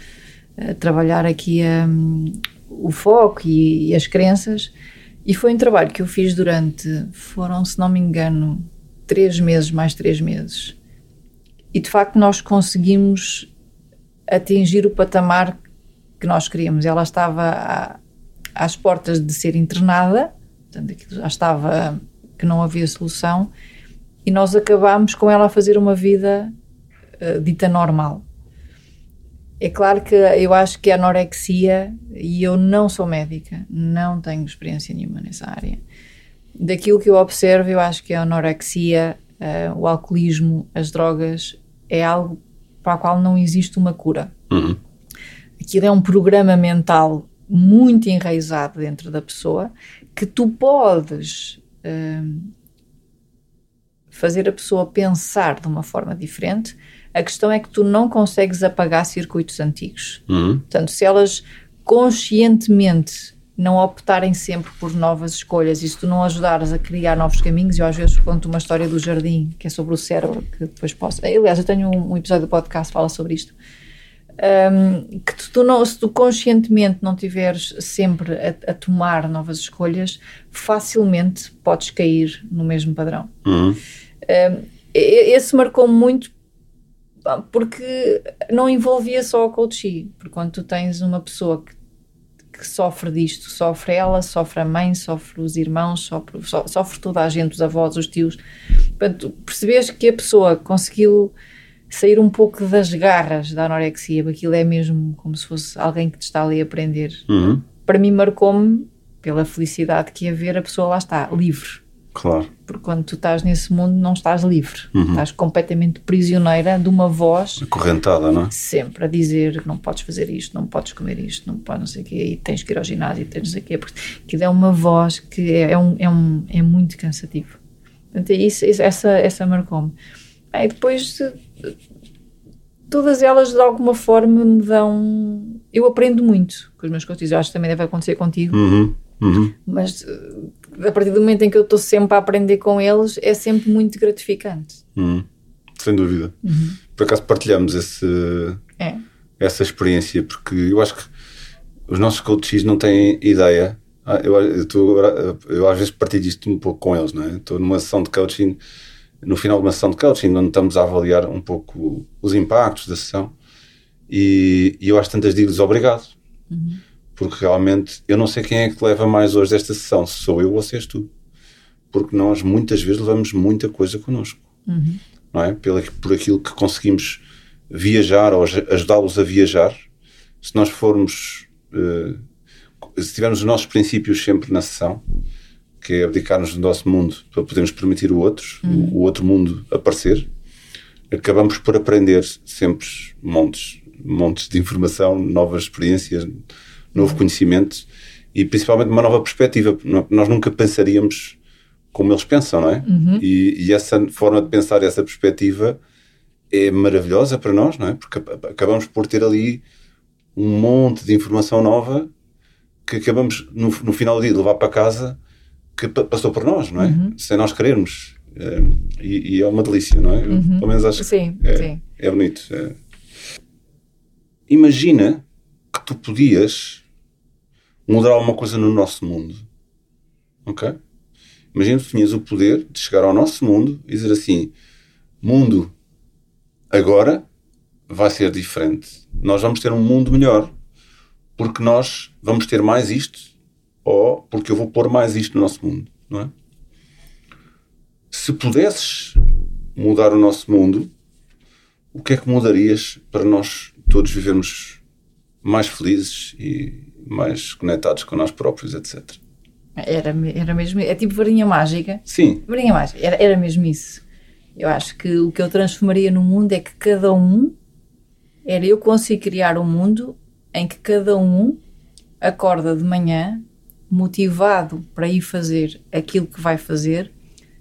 eh, trabalhar aqui hum, o foco e, e as crenças. E foi um trabalho que eu fiz durante, foram, se não me engano, três meses, mais três meses. E de facto nós conseguimos atingir o patamar que nós queríamos. Ela estava à- às portas de ser internada, portanto aquilo já estava que não havia solução, e nós acabámos com ela a fazer uma vida eh, dita normal. É claro que eu acho que a anorexia, e eu não sou médica, não tenho experiência nenhuma nessa área. Daquilo que eu observo, eu acho que a anorexia, eh, o alcoolismo, as drogas, é algo para o qual não existe uma cura. Uhum. Aquilo é um programa mental muito enraizado dentro da pessoa que tu podes hum, fazer a pessoa pensar de uma forma diferente. A questão é que tu não consegues apagar circuitos antigos. Uhum. Portanto, se elas conscientemente não optarem sempre por novas escolhas e se tu não ajudares a criar novos caminhos, eu às vezes conto uma história do jardim, que é sobre o cérebro, que depois posso... Aliás, eu tenho um, um episódio do podcast que fala sobre isto. Um, que tu, tu não, se tu conscientemente não tiveres sempre a, a tomar novas escolhas, facilmente podes cair no mesmo padrão. Uhum. Um, esse marcou-me muito porque não envolvia só o coaching, porque quando tu tens uma pessoa que, que sofre disto. Sofre ela, sofre a mãe, sofre os irmãos, sofre, so- sofre toda a gente, os avós, os tios. Portanto, percebes que a pessoa conseguiu sair um pouco das garras da anorexia, porque aquilo é mesmo como se fosse alguém que te está ali a aprender. Uhum. Para mim, marcou-me pela felicidade que ia ver a pessoa lá está, livre. Claro. Porque quando tu estás nesse mundo, não estás livre. Estás completamente prisioneira de uma voz Acorrentada, não é? sempre a dizer que não podes fazer isto, não podes comer isto, não podes não sei o quê, e tens que ir ao ginásio, tens não sei o quê, porque aquilo é uma voz que é, é, um, é, um, é muito cansativo. Portanto, é isso, isso- essa, essa marcou-me. Bem, depois, eh, todas elas de alguma forma me dão. Eu aprendo muito com os meus coaches, eu acho que também deve acontecer contigo, Uhum. Uhum. mas eh, a partir do momento em que eu estou sempre a aprender com eles, é sempre muito gratificante. Uhum. Sem dúvida. Por acaso partilhamos esse, É. essa experiência, porque eu acho que os nossos coaches não têm ideia. Ah, Eu, eu, tô eu às vezes partilho isto um pouco com eles, não é? Estou numa sessão de coaching, no final de uma sessão de coaching, onde estamos a avaliar um pouco os impactos da sessão, e, e eu às tantas digo-lhes obrigado, porque realmente eu não sei quem é que leva mais hoje desta sessão, se sou eu ou se és tu, porque nós muitas vezes levamos muita coisa connosco. Não é? Pela, por aquilo que conseguimos viajar ou aj- ajudá-los a viajar. Se nós formos, eh, se tivermos os nossos princípios sempre na sessão, que é abdicar-nos do nosso mundo para podermos permitir o outro, o, o outro mundo aparecer, acabamos por aprender sempre montes, montes de informação, novas experiências, novo conhecimento e principalmente uma nova perspectiva. Nó- Nós nunca pensaríamos como eles pensam, não é? E, e essa forma de pensar, essa perspectiva é maravilhosa para nós, não é? Porque ac- acabamos por ter ali um monte de informação nova que acabamos no, no final do dia de levar para casa que pa- passou por nós, não é? Sem nós querermos. É, e, e é uma delícia, não é? Eu, Pelo menos acho que Sim, é, sim. é bonito. é. Imagina que tu podias mudar alguma coisa no nosso mundo. Ok? Imagina que tu tinhas o poder de chegar ao nosso mundo e dizer assim: mundo, agora vai ser diferente. Nós vamos ter um mundo melhor porque nós vamos ter mais isto ou porque eu vou pôr mais isto no nosso mundo, não é? Se pudesses mudar o nosso mundo, o que é que mudarias para nós todos vivermos mais felizes e mais conectados com nós próprios, etc. Era, era mesmo. É tipo varinha mágica. Sim, Varinha mágica, era, era mesmo isso. Eu acho que o que eu transformaria no mundo é que cada um. Era eu conseguir criar um mundo em que cada um acorda de manhã motivado para ir fazer aquilo que vai fazer,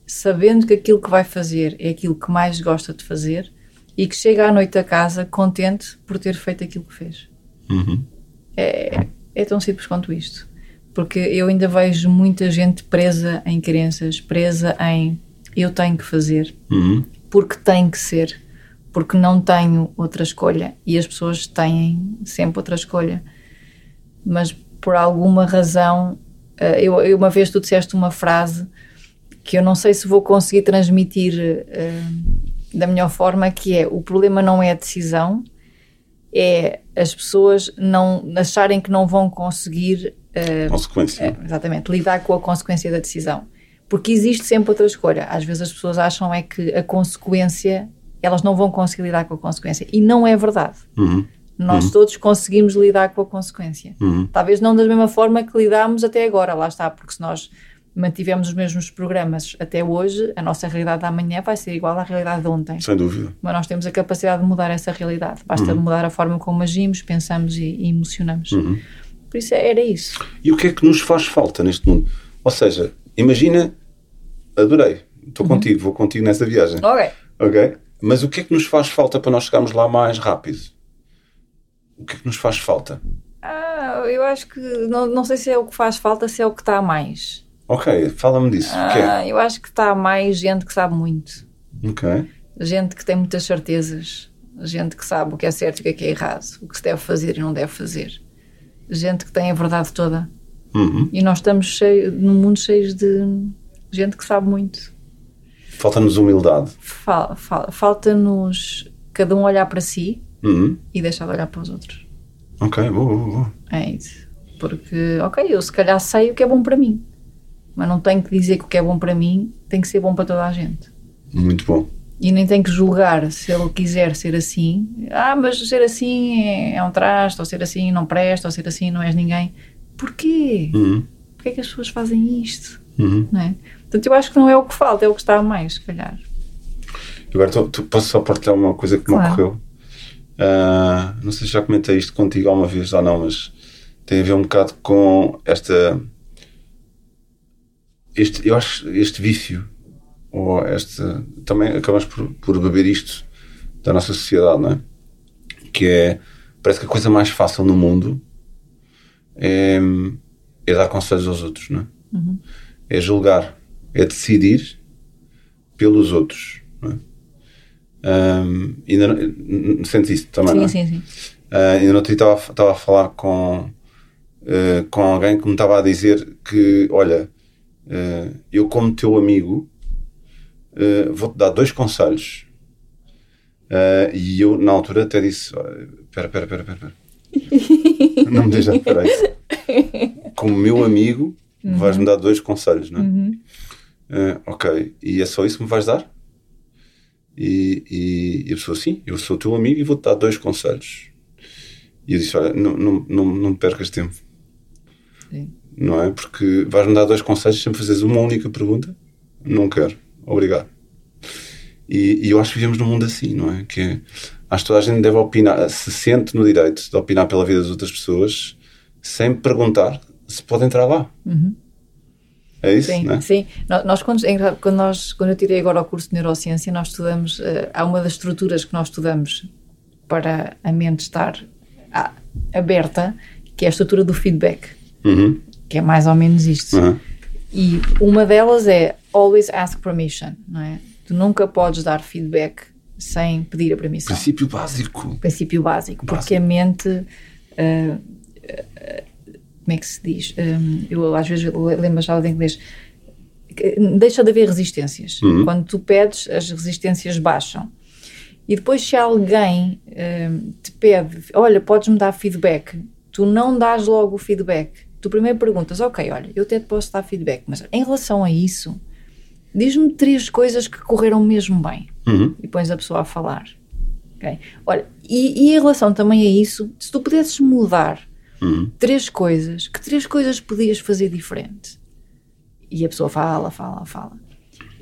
sabendo que aquilo que vai fazer é aquilo que mais gosta de fazer e que chega à noite a casa contente por ter feito aquilo que fez. É, é tão simples quanto isto. Porque eu ainda vejo muita gente presa em crenças, presa em eu tenho que fazer, Uhum. porque tem que ser, porque não tenho outra escolha. E as pessoas têm sempre outra escolha. Mas por alguma razão, eh, eu, eu uma vez tu disseste uma frase que eu não sei se vou conseguir transmitir eh, da melhor forma, que é o problema não é a decisão, é as pessoas não acharem que não vão conseguir eh, consequência. é, exatamente, lidar com a consequência da decisão. Porque existe sempre outra escolha. Às vezes as pessoas acham é que a consequência, elas não vão conseguir lidar com a consequência. E não é verdade. Uhum. Nós todos conseguimos lidar com a consequência. Uhum. Talvez não da mesma forma que lidámos até agora, lá está, porque se nós mantivemos os mesmos programas até hoje, a nossa realidade da amanhã vai ser igual à realidade de ontem. Sem dúvida. Mas nós temos a capacidade de mudar essa realidade. Basta Uhum. mudar a forma como agimos, pensamos e, e emocionamos. Por isso era isso. E o que é que nos faz falta neste mundo? Ou seja, imagina, adorei, estou contigo, vou contigo nessa viagem. Ok. Ok? Mas o que é que nos faz falta para nós chegarmos lá mais rápido? O que é que nos faz falta? Ah, eu acho que não, não sei se é o que faz falta, se é o que está a mais. Ok, fala-me disso. É? Ah, eu acho que está a mais gente que sabe muito. Ok. Gente que tem muitas certezas. Gente que sabe o que é certo e o que é que é errado. O que se deve fazer e não deve fazer. Gente que tem a verdade toda. Uhum. E nós estamos cheio, num mundo cheio de gente que sabe muito. Falta-nos humildade. Fal- fal- Falta-nos cada um olhar para si Uhum. e deixar de olhar para os outros. Ok, boa, boa, boa. É isso. Porque, ok, eu se calhar sei o que é bom para mim, mas não tenho que dizer que o que é bom para mim tem que ser bom para toda a gente. Muito bom. E nem tenho que julgar se ele quiser ser assim. Ah, mas ser assim é, é um traste, ou ser assim não presta, ou ser assim não és ninguém. Porquê? Uhum. Porquê é que as pessoas fazem isto? Uhum. Não é? Portanto, eu acho que não é o que falta, é o que está a mais, se calhar. Agora tu, tu, posso só partilhar uma coisa que Claro. me ocorreu. Ah, não sei se já comentei isto contigo alguma vez ou não, mas tem a ver um bocado com esta. Este, eu acho este vício, ou este. Também acabamos por, por beber isto da nossa sociedade, não é? Que é. Parece que a coisa mais fácil no mundo é, é dar conselhos aos outros, não é? É julgar, é decidir pelos outros, não é? Um, ainda não- sentes isso também, não Sim, é? sim, sim. Uh, ainda no outro dia estava, a falar com, uh, com alguém que me estava a dizer que, olha, uh, eu como teu amigo uh, vou-te dar dois conselhos. Uh, e eu, na altura, até disse, "Olha, espera, espera, espera, espera. Não me deixa, espera aí. Como meu amigo, vais-me dar dois conselhos, não é? Uh, ok, e é só isso que me vais dar? E, e, e a pessoa, sim, eu sou teu amigo e vou-te dar dois conselhos. E eu disse: Olha, não, não, não, não me percas tempo, Sim. não é? Porque vais-me dar dois conselhos sem fazeres uma única pergunta. Não quero, obrigado. E, e eu acho que vivemos num mundo assim, não é? Que é, acho que toda a gente deve opinar, se sente no direito de opinar pela vida das outras pessoas sem perguntar se pode entrar lá. É isso, Sim, é? sim. Nós, quando, é quando, nós, quando eu tirei agora o curso de neurociência, nós estudamos, eh, há uma das estruturas que nós estudamos para a mente estar aberta, que é a estrutura do feedback, Uhum, que é mais ou menos isto. uhum. E uma delas é always ask permission, não é? Tu nunca podes dar feedback sem pedir a permissão. Princípio básico. princípio básico, porque a mente. ah, como é que se diz? Ah, eu às vezes lembro já de inglês. Deixa de haver resistências. Uhum. Quando tu pedes, as resistências baixam. E depois, se alguém ah, te pede, olha, podes-me dar feedback, tu não dás logo o feedback. Tu primeiro perguntas, ok, olha, eu até te posso dar feedback, mas em relação a isso, diz-me três coisas que correram mesmo bem Uhum. e pões a pessoa a falar. ok? Olha, e, e em relação também a isso, se tu pudesses mudar Uhum. três coisas, que três coisas podias fazer diferente? E a pessoa fala, fala, fala.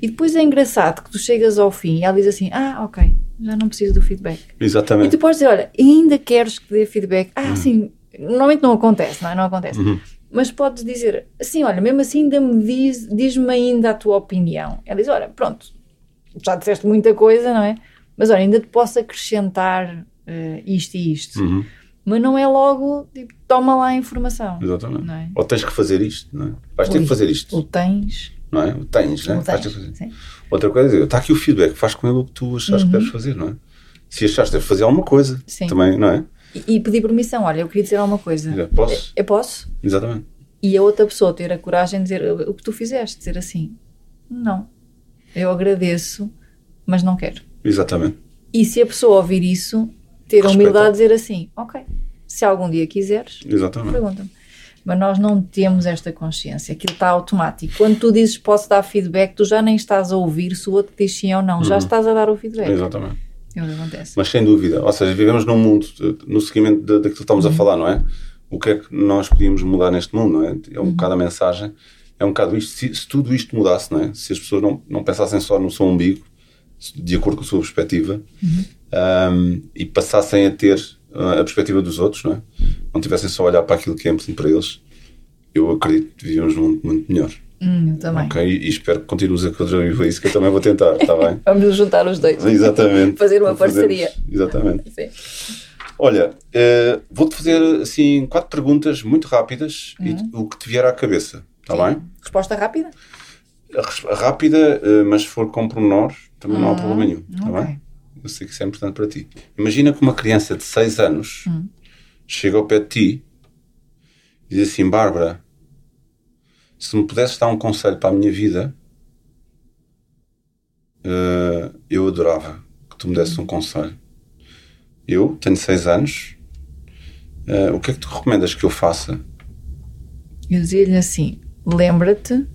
E depois é engraçado que tu chegas ao fim e ela diz assim: Ah, ok, já não preciso do feedback. E Exatamente. tu podes dizer: Olha, ainda queres que dê feedback? Uhum. Ah, sim, normalmente não acontece, não é? Não acontece. Mas podes dizer assim: Olha, mesmo assim, ainda me diz, diz-me ainda a tua opinião. Ela diz: Olha, pronto, já disseste muita coisa, não é? Mas olha, ainda te posso acrescentar eh, isto e isto. Uhum. Mas não é logo, tipo, toma lá a informação. Exatamente. Não é? Ou tens que fazer isto, não é? Vais ter que fazer isto, O tens. não é? O tens, o Vais ter tens, sim. Outra coisa é dizer, está aqui o feedback, faz com ele o que tu achaste que deves fazer, não é? Se achaste que deves fazer alguma coisa, Uhum. Sim. também, não é? E, e pedir permissão. Olha, eu queria dizer alguma coisa. Dizer, Posso? Eu posso? Exatamente. E a outra pessoa ter a coragem de dizer o que tu fizeste, dizer assim: Não, eu agradeço, mas não quero. Exatamente. E se a pessoa ouvir isso, ter a humildade de dizer assim: Ok, se algum dia quiseres, pergunta-me. Mas nós não temos esta consciência, aquilo está automático. Quando tu dizes posso dar feedback, tu já nem estás a ouvir se o outro diz sim ou não, já estás a dar o feedback. Exatamente. É o que acontece. Mas sem dúvida, ou seja, vivemos num mundo, no seguimento da- daquilo que estamos Uhum. a falar, não é? O que é que nós podíamos mudar neste mundo, não é? É um Uhum. bocado a mensagem, é um bocado isto. Se, se tudo isto mudasse, não é? Se as pessoas não, não pensassem só no seu umbigo, de acordo com a sua perspectiva, Uhum. Ahm, e passassem a ter ah, a perspectiva dos outros, não é? Não tivessem só a olhar para aquilo que é importante para eles, eu acredito que vivíamos num mundo muito melhor. Hum, eu também. Ok? E espero que continues a contribuir para isso, que eu também vou tentar, está bem? Vamos juntar os dois. Exatamente. Fazer uma parceria. Exatamente. Sim. Olha, eh, vou-te fazer assim quatro perguntas muito rápidas e Uhum. o que te vier à cabeça, está bem? Resposta rápida? Rápida, eh, mas se for com pormenores, também não há problema nenhum, está ok. bem? Eu sei que isso é importante para ti. Imagina que uma criança de 6 anos Hum. chega ao pé de ti e diz assim: Bárbara, se me pudesses dar um conselho para a minha vida, eh, eu adorava que tu me desses um conselho. Eu tenho 6 anos, eh, o que é que tu recomendas que eu faça Eu dizia-lhe assim: lembra-te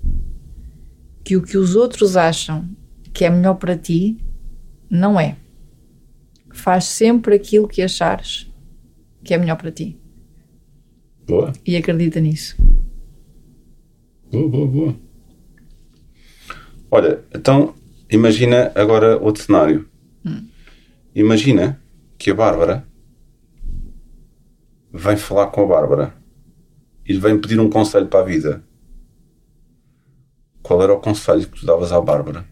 que o que os outros acham que é melhor para ti não é. Faz sempre aquilo que achares que é melhor para ti. Boa. E acredita nisso. Boa, boa, boa. Olha, então imagina agora outro cenário. Imagina que a Bárbara vem falar com a Bárbara e lhe vem pedir um conselho para a vida. Qual era o conselho que tu davas à Bárbara?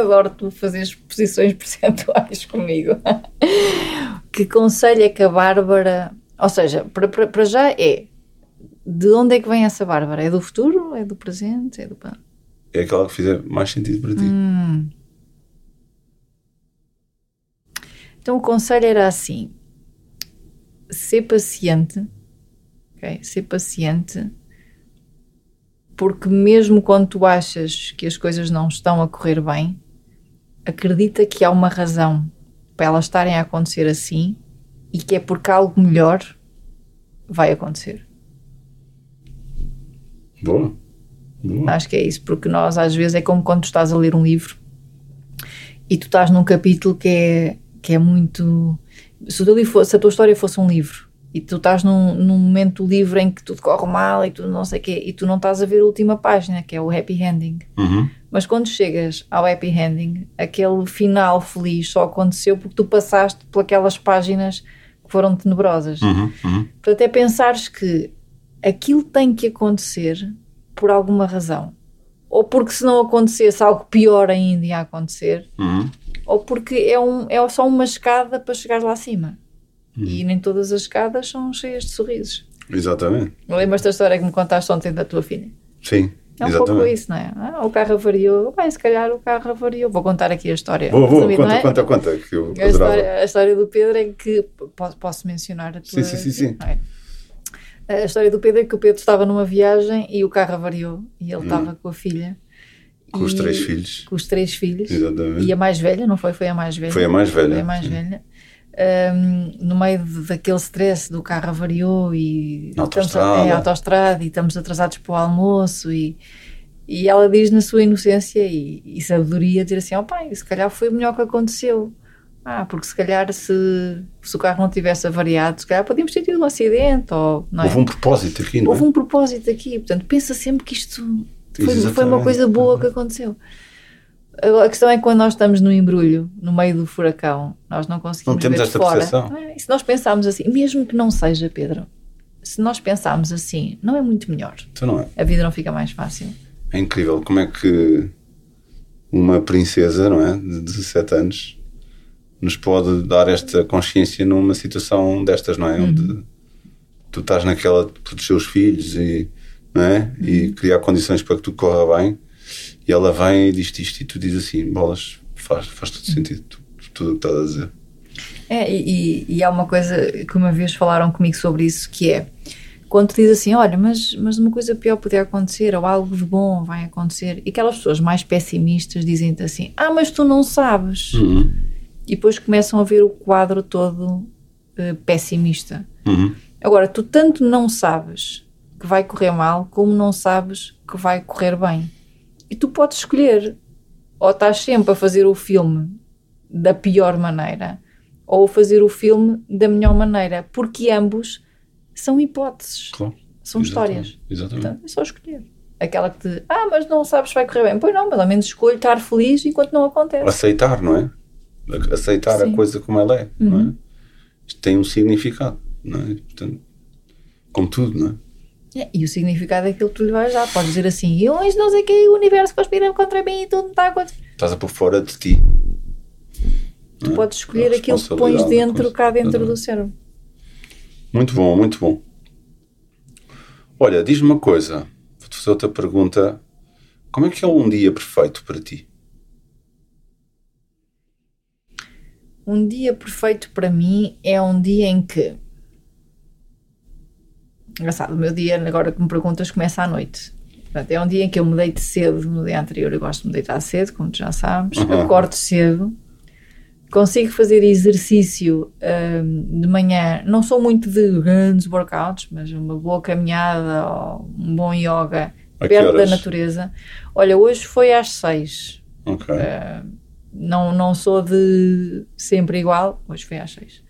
Adoro tu fazer exposições percentuais comigo. que conselho é que a Bárbara. Ou seja, para, para, para já é. De onde é que vem essa Bárbara? É do futuro? É do presente? É do. É aquela que fizer mais sentido para ti. Hum. Então o conselho era assim: ser paciente, ok? Ser paciente, porque mesmo quando tu achas que as coisas não estão a correr bem, acredita que há uma razão para elas estarem a acontecer assim e que é porque algo melhor vai acontecer. Boa. Boa. Acho que é isso, porque nós às vezes é como quando tu estás a ler um livro e tu estás num capítulo que é, que é muito. Se, o teu livro fosse- se a tua história fosse um livro e tu estás num, num momento do livro em que tudo corre mal e tu não sei o quê, e tu não estás a ver a última página, que é o happy ending. Uhum. Mas quando chegas ao happy ending, aquele final feliz só aconteceu porque tu passaste por aquelas páginas que foram tenebrosas. Uhum. Uhum. Portanto, é pensares que aquilo tem que acontecer por alguma razão. Ou porque se não acontecesse, algo pior ainda ia acontecer. Uhum. Ou porque é, um, é só uma escada para chegar lá acima. E nem todas as escadas são cheias de sorrisos. Exatamente. Lembras da história que me contaste ontem da tua filha? Sim. É um exatamente. pouco isso, não é? Ah, o carro avariou. Bem, se calhar o carro avariou. Vou contar aqui a história. Boa, boa, Resumida, conta, não é? conta, conta, que eu A história, a história do Pedro é que. Posso, posso mencionar a tua. Sim, sim, sim, sim. É? A história do Pedro é que o Pedro estava numa viagem e o carro avariou e ele estava com a filha. Hum. Com os três filhos. Com os três filhos. Exatamente. E a mais velha, não foi? Foi a mais velha. Foi a mais velha, Foi a mais velha. Ahm, no meio daquele stress do carro avariou e Na estamos autoestrada. a, é, e estamos atrasados para o almoço e, e ela diz na sua inocência e, e sabedoria dizer assim, ó pai, se calhar foi o melhor que aconteceu ah, porque se calhar se, se o carro não tivesse avariado se calhar podíamos ter tido um acidente ou, é? Houve um propósito aqui, não Houve é? um propósito aqui, portanto pensa sempre que isto foi, foi uma coisa boa que aconteceu a questão é que quando nós estamos no embrulho, no meio do furacão, nós não conseguimos Não temos ver esta fora. percepção. É? E se nós pensarmos assim, mesmo que não seja, Pedro, se nós pensarmos assim, não é muito melhor. Então não é. A vida não fica mais fácil. É incrível como é que uma princesa, não é? De 17 anos nos pode dar esta consciência numa situação destas, não é? Uhum. Onde tu estás naquela de proteger os filhos e, não é? e Uhum. criar condições para que tudo corra bem. E ela vem e diz isto e tu dizes assim: bolas, faz, faz todo sentido tu- tudo o que estás a dizer. É, e, e- há uma coisa que uma vez falaram comigo sobre isso, que é quando tu dizes assim, olha, mas, mas uma coisa pior podia acontecer, ou algo de bom vai acontecer, e aquelas pessoas mais pessimistas dizem-te assim, ah, mas tu não sabes. Uhum. E depois começam a ver o quadro todo eh, pessimista. Uhum. Agora, tu tanto não sabes que vai correr mal, como não sabes que vai correr bem. E tu podes escolher. Ou estás sempre a fazer o filme da pior maneira, ou a fazer o filme da melhor maneira, porque ambos são hipóteses, Claro. são histórias. Exatamente. Portanto, é só escolher. Aquela que te, ah, mas não sabes se vai correr bem. Pois não, mas ao menos escolho estar feliz enquanto não acontece. Aceitar, não é? Aceitar Sim. Uhum. a coisa como ela é, não é? Isto tem um significado, não é? Portanto, como tudo, não é? É, e o significado é que tu lhe vais dar. Podes dizer assim, e hoje não sei que, o universo conspira contra mim e tudo está a acontecer. Estás a pôr fora de ti. Tu podes escolher aquilo que pões dentro, cá dentro do cérebro. Muito bom, muito bom. Olha, diz-me uma coisa. Vou-te fazer outra pergunta. Como é que é um dia perfeito para ti? Um dia perfeito para mim é um dia em que. Engraçado, o meu dia, agora que me perguntas, começa à noite. Portanto, é um dia em que eu me deito cedo no dia anterior. Eu gosto de me deitar cedo, como tu já sabes. Uhum. Acordo cedo, consigo fazer exercício hum, de manhã. Não sou muito de grandes workouts, mas uma boa caminhada ou um bom yoga A perto da natureza. Olha, hoje foi às seis. Ok. Uh, não, não sou de sempre igual, hoje foi às seis.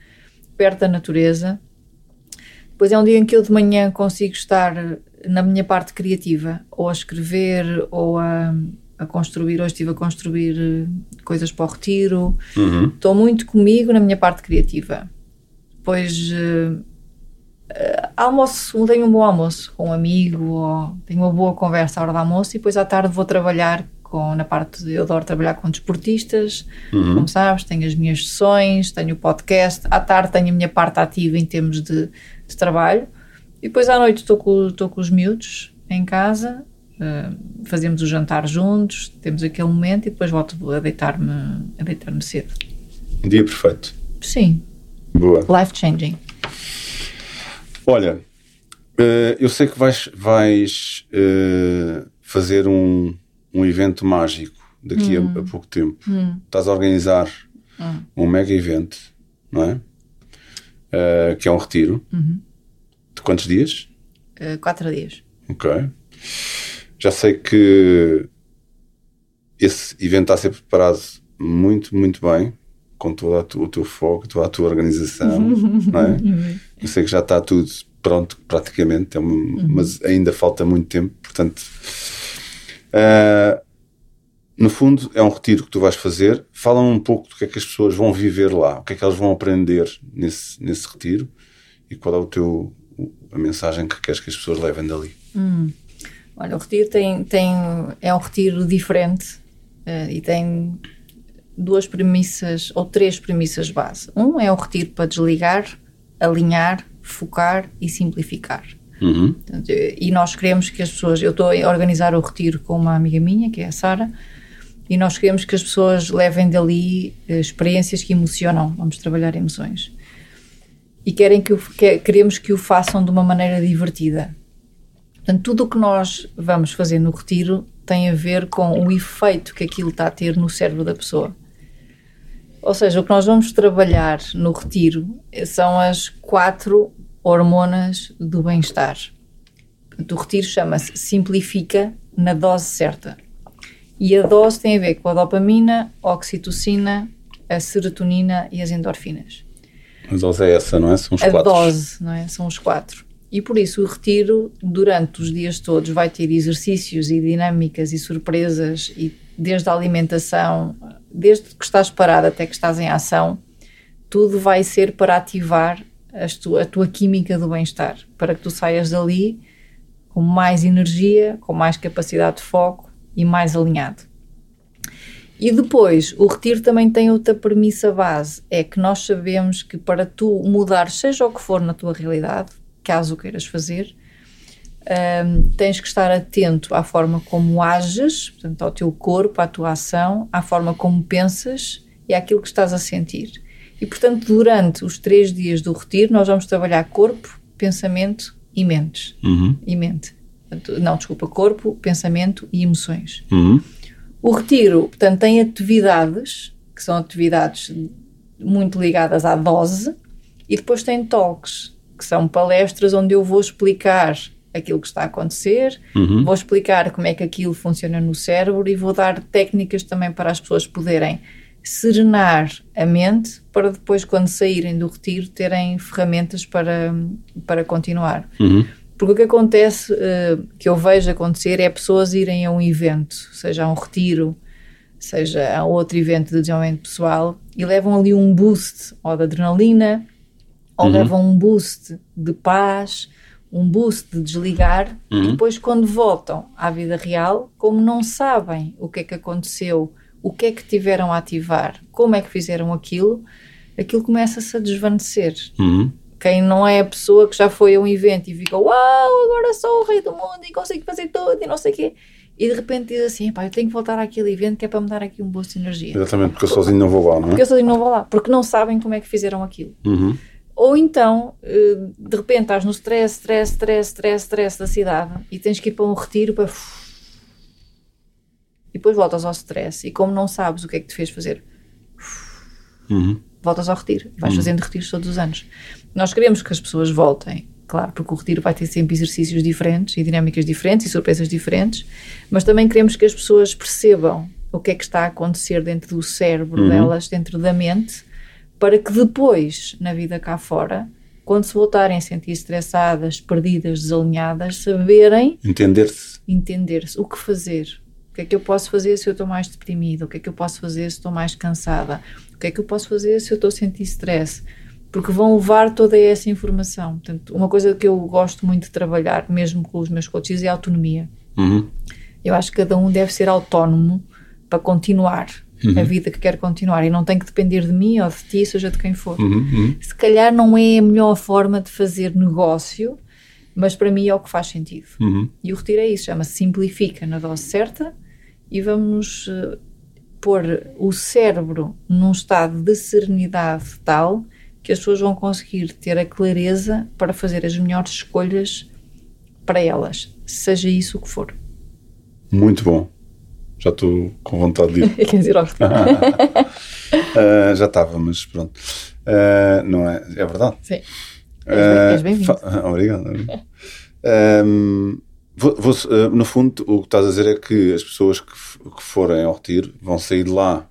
Perto da natureza. Depois é um dia em que eu de manhã consigo estar na minha parte criativa, ou a escrever, ou a, a construir. Hoje estive a construir eh, coisas para o retiro. Uhum. Estou muito comigo na minha parte criativa. Depois eh, eh, almoço, tenho um bom almoço com um amigo, ou tenho uma boa conversa à hora do almoço, e depois à tarde vou trabalhar com, na parte de, eu adoro trabalhar com desportistas, como sabes, tenho as minhas sessões, tenho o podcast, à tarde tenho a minha parte ativa em termos de, de trabalho, e depois à noite estou com, estou com os miúdos em casa, eh, fazemos o jantar juntos, temos aquele momento e depois volto a deitar-me a deitar cedo. Um dia perfeito. Sim, Boa. life changing. Olha, eh, eu sei que vais, vais eh, fazer um, um evento mágico daqui a, a pouco tempo. Estás a organizar um mega evento, não é? Eh, que é um retiro. De quantos dias? Eh, quatro dias. Ok. Já sei que esse evento está a ser preparado muito, muito bem, com todo tu- o teu foco, toda a tua organização, não é? Eu sei que já está tudo pronto, praticamente, é uma- mas ainda falta muito tempo, portanto. ah, no fundo, é um retiro que tu vais fazer. Fala um pouco do que é que as pessoas vão viver lá, o que é que elas vão aprender nesse, nesse retiro e qual é o teu, a mensagem que queres que as pessoas levem dali. Olha, o retiro tem, tem, é um retiro diferente eh, e tem duas premissas ou três premissas base. Um é o retiro para desligar, alinhar, focar e simplificar. Uhum. E nós queremos que as pessoas. Eu estou a organizar o retiro com uma amiga minha, que é a Sara, e nós queremos que as pessoas levem dali eh, experiências que emocionam. Vamos trabalhar emoções. E querem que o, que- queremos que o façam de uma maneira divertida. Portanto, tudo o que nós vamos fazer no retiro tem a ver com o efeito que aquilo está a ter no cérebro da pessoa. Ou seja, o que nós vamos trabalhar no retiro são as quatro hormonas do bem-estar. O retiro chama-se Simplifica na dose certa. E a dose tem a ver com a dopamina, a oxitocina, a serotonina e as endorfinas A dose é essa, não é? São os a quatro. dose, não é? São os quatro. E por isso o retiro, durante os dias todos, vai ter exercícios e dinâmicas e surpresas, e desde a alimentação, desde que estás parado até que estás em ação, tudo vai ser para ativar tu- a tua química do bem-estar, para que tu saias dali com mais energia, com mais capacidade de foco e mais alinhado. E depois, o retiro também tem outra premissa base, é que nós sabemos que para tu mudar seja o que for na tua realidade, caso queiras fazer, hum, tens que estar atento à forma como ages, portanto, ao teu corpo, à tua ação, à forma como pensas e àquilo que estás a sentir. E, portanto, durante os três dias do retiro, nós vamos trabalhar corpo, pensamento e mentes. Uhum. E mente. Não, desculpa, corpo, pensamento e emoções. Uhum. O retiro, portanto, tem atividades, que são atividades muito ligadas à dose, e depois tem talks, que são palestras onde eu vou explicar aquilo que está a acontecer, Uhum. vou explicar como é que aquilo funciona no cérebro e vou dar técnicas também para as pessoas poderem serenar a mente para depois, quando saírem do retiro, terem ferramentas para, para continuar. Uhum. Porque o que acontece, eh, que eu vejo acontecer, é pessoas irem a um evento, seja a um retiro, seja a outro evento de desenvolvimento pessoal, e levam ali um boost ou de adrenalina, ou levam um boost de paz, um boost de desligar, e depois, quando voltam à vida real, como não sabem o que é que aconteceu, o que é que tiveram a ativar, como é que fizeram aquilo, aquilo começa-se a desvanecer. Uhum. Quem não é a pessoa que já foi a um evento e fica uau, agora sou o rei do mundo e consigo fazer tudo e não sei o quê e de repente diz assim, pá, eu tenho que voltar àquele evento que é para me dar aqui um boost de energia Exatamente, porque eu sozinho não vou lá, não é? porque eu sozinho não vou lá, porque não sabem como é que fizeram aquilo Uhum. ou então, eh, de repente estás no stress, stress, stress, stress, stress da cidade e tens que ir para um retiro para e depois voltas ao stress e como não sabes o que é que te fez fazer voltas ao retiro. Vais fazendo retiros todos os anos. Nós queremos que as pessoas voltem, claro, porque o retiro vai ter sempre exercícios diferentes e dinâmicas diferentes e surpresas diferentes, mas também queremos que as pessoas percebam o que é que está a acontecer dentro do cérebro delas, dentro da mente, para que depois, na vida cá fora, quando se voltarem a sentir estressadas, perdidas, desalinhadas, saberem Entender-se. entender-se o que fazer. O que é que eu posso fazer se eu estou mais deprimida? O que é que eu posso fazer se estou mais cansada? O que é que eu posso fazer se eu estou a sentir stress? Porque vão levar toda essa informação. Portanto, uma coisa que eu gosto muito de trabalhar, mesmo com os meus coaches, é a autonomia. Uhum. Eu acho que cada um deve ser autónomo para continuar a vida que quer continuar e não tem que depender de mim ou de ti, seja de quem for. Uhum. Se calhar não é a melhor forma de fazer negócio, mas para mim é o que faz sentido. Uhum. E o retiro é isso, chama-se Simplifica na dose certa e vamos eh, pôr o cérebro num estado de serenidade tal que as pessoas vão conseguir ter a clareza para fazer as melhores escolhas para elas, seja isso o que for. Muito bom. Já estou com vontade de ir. Quer dizer. Ah, já estava, mas pronto. Ah, não é? É verdade. Sim. Ah, És bem- és bem-vindo. Obrigado. Ahm, vou- vou- no fundo, o que estás a dizer é que as pessoas que, que forem ao retiro vão sair de lá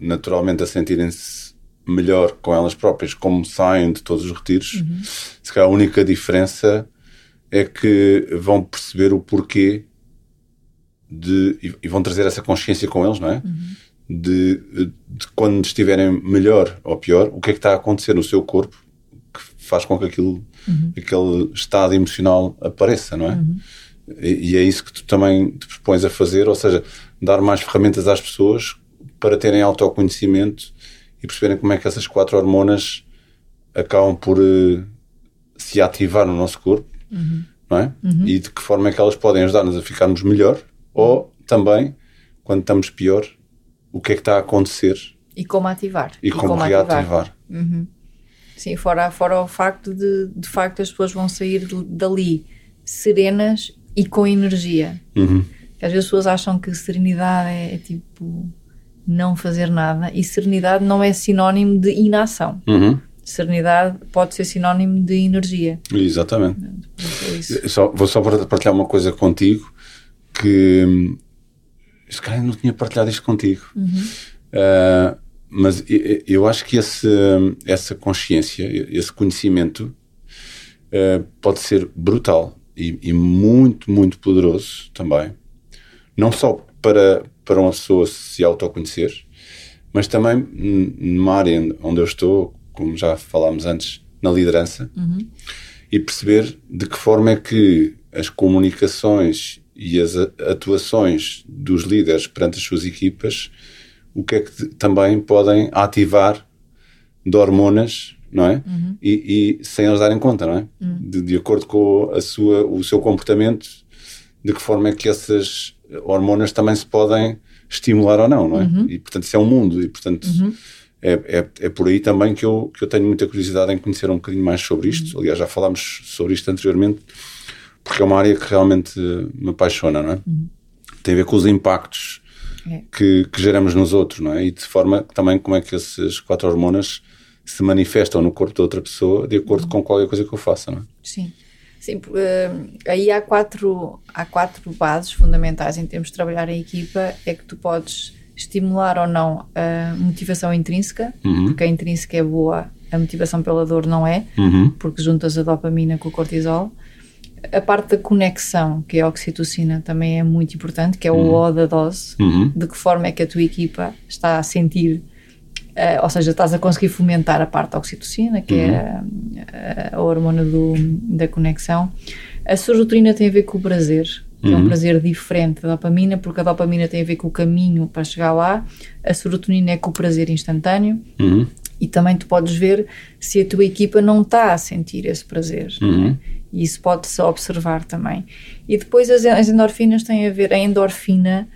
naturalmente a sentirem-se melhor com elas próprias, como saem de todos os retiros. Uhum. Se calhar a única diferença é que vão perceber o porquê de, e, vão trazer essa consciência com eles, não é? De, de quando estiverem melhor ou pior, o que é que está a acontecer no seu corpo que faz com que aquilo, aquele estado emocional apareça, não é? E, e é isso que tu também te propões a fazer, ou seja, dar mais ferramentas às pessoas para terem autoconhecimento e perceberem como é que essas quatro hormonas acabam por eh, se ativar no nosso corpo, não é? E de que forma é que elas podem ajudar-nos a ficarmos melhor ou também, quando estamos pior, o que é que está a acontecer E como ativar. e, como, reativar. Sim, fora, fora o facto de, de facto, as pessoas vão sair dali serenas e com energia. Uhum. Às vezes as pessoas acham que serenidade é, é tipo não fazer nada e serenidade não é sinónimo de inação. Uhum. Serenidade pode ser sinónimo de energia. Exatamente. É Só, vou só partilhar uma coisa contigo que hum, se calhar não tinha partilhado isto contigo. Ah, mas eu, acho que esse, hum, essa consciência, esse conhecimento ah, pode ser brutal e, e muito, muito poderoso também. Não só para, para uma pessoa se autoconhecer, mas também numa área onde eu estou, como já falámos antes, na liderança, e perceber de que forma é que as comunicações e as atuações dos líderes perante as suas equipas, o que é que também podem ativar de hormonas, não é? E, e sem eles darem conta, não é? De, de acordo com a sua, o seu comportamento, de que forma é que essas hormonas também se podem estimular ou não, não é? E portanto isso é um mundo e portanto é, é, é por aí também que eu, que eu tenho muita curiosidade em conhecer um bocadinho mais sobre isto. Aliás, já falámos sobre isto anteriormente, porque é uma área que realmente me apaixona, não é? Tem a ver com os impactos É. que, que geramos nos outros, não é? E de forma também como é que essas quatro hormonas se manifestam no corpo de outra pessoa de acordo com qualquer coisa que eu faça, não é? Sim. Sim, eh, aí há quatro, há quatro bases fundamentais em termos de trabalhar em equipa. É que tu podes estimular ou não a motivação intrínseca, porque a intrínseca é boa, a motivação pela dor não é, Uhum. porque juntas a dopamina com o cortisol. A parte da conexão, que é a oxitocina, também é muito importante, que é o O da dose. Uhum. De que forma é que a tua equipa está a sentir, eh, ou seja, estás a conseguir fomentar a parte da oxitocina, que é a, a hormona do- da conexão. A serotonina tem a ver com o prazer, que é um prazer diferente da dopamina, porque a dopamina tem a ver com o caminho para chegar lá, a serotonina é com o prazer instantâneo. Uhum. E também tu podes ver se a tua equipa não está a sentir esse prazer. Uhum. E isso pode-se observar também. E depois as, as endorfinas têm a ver. A endorfina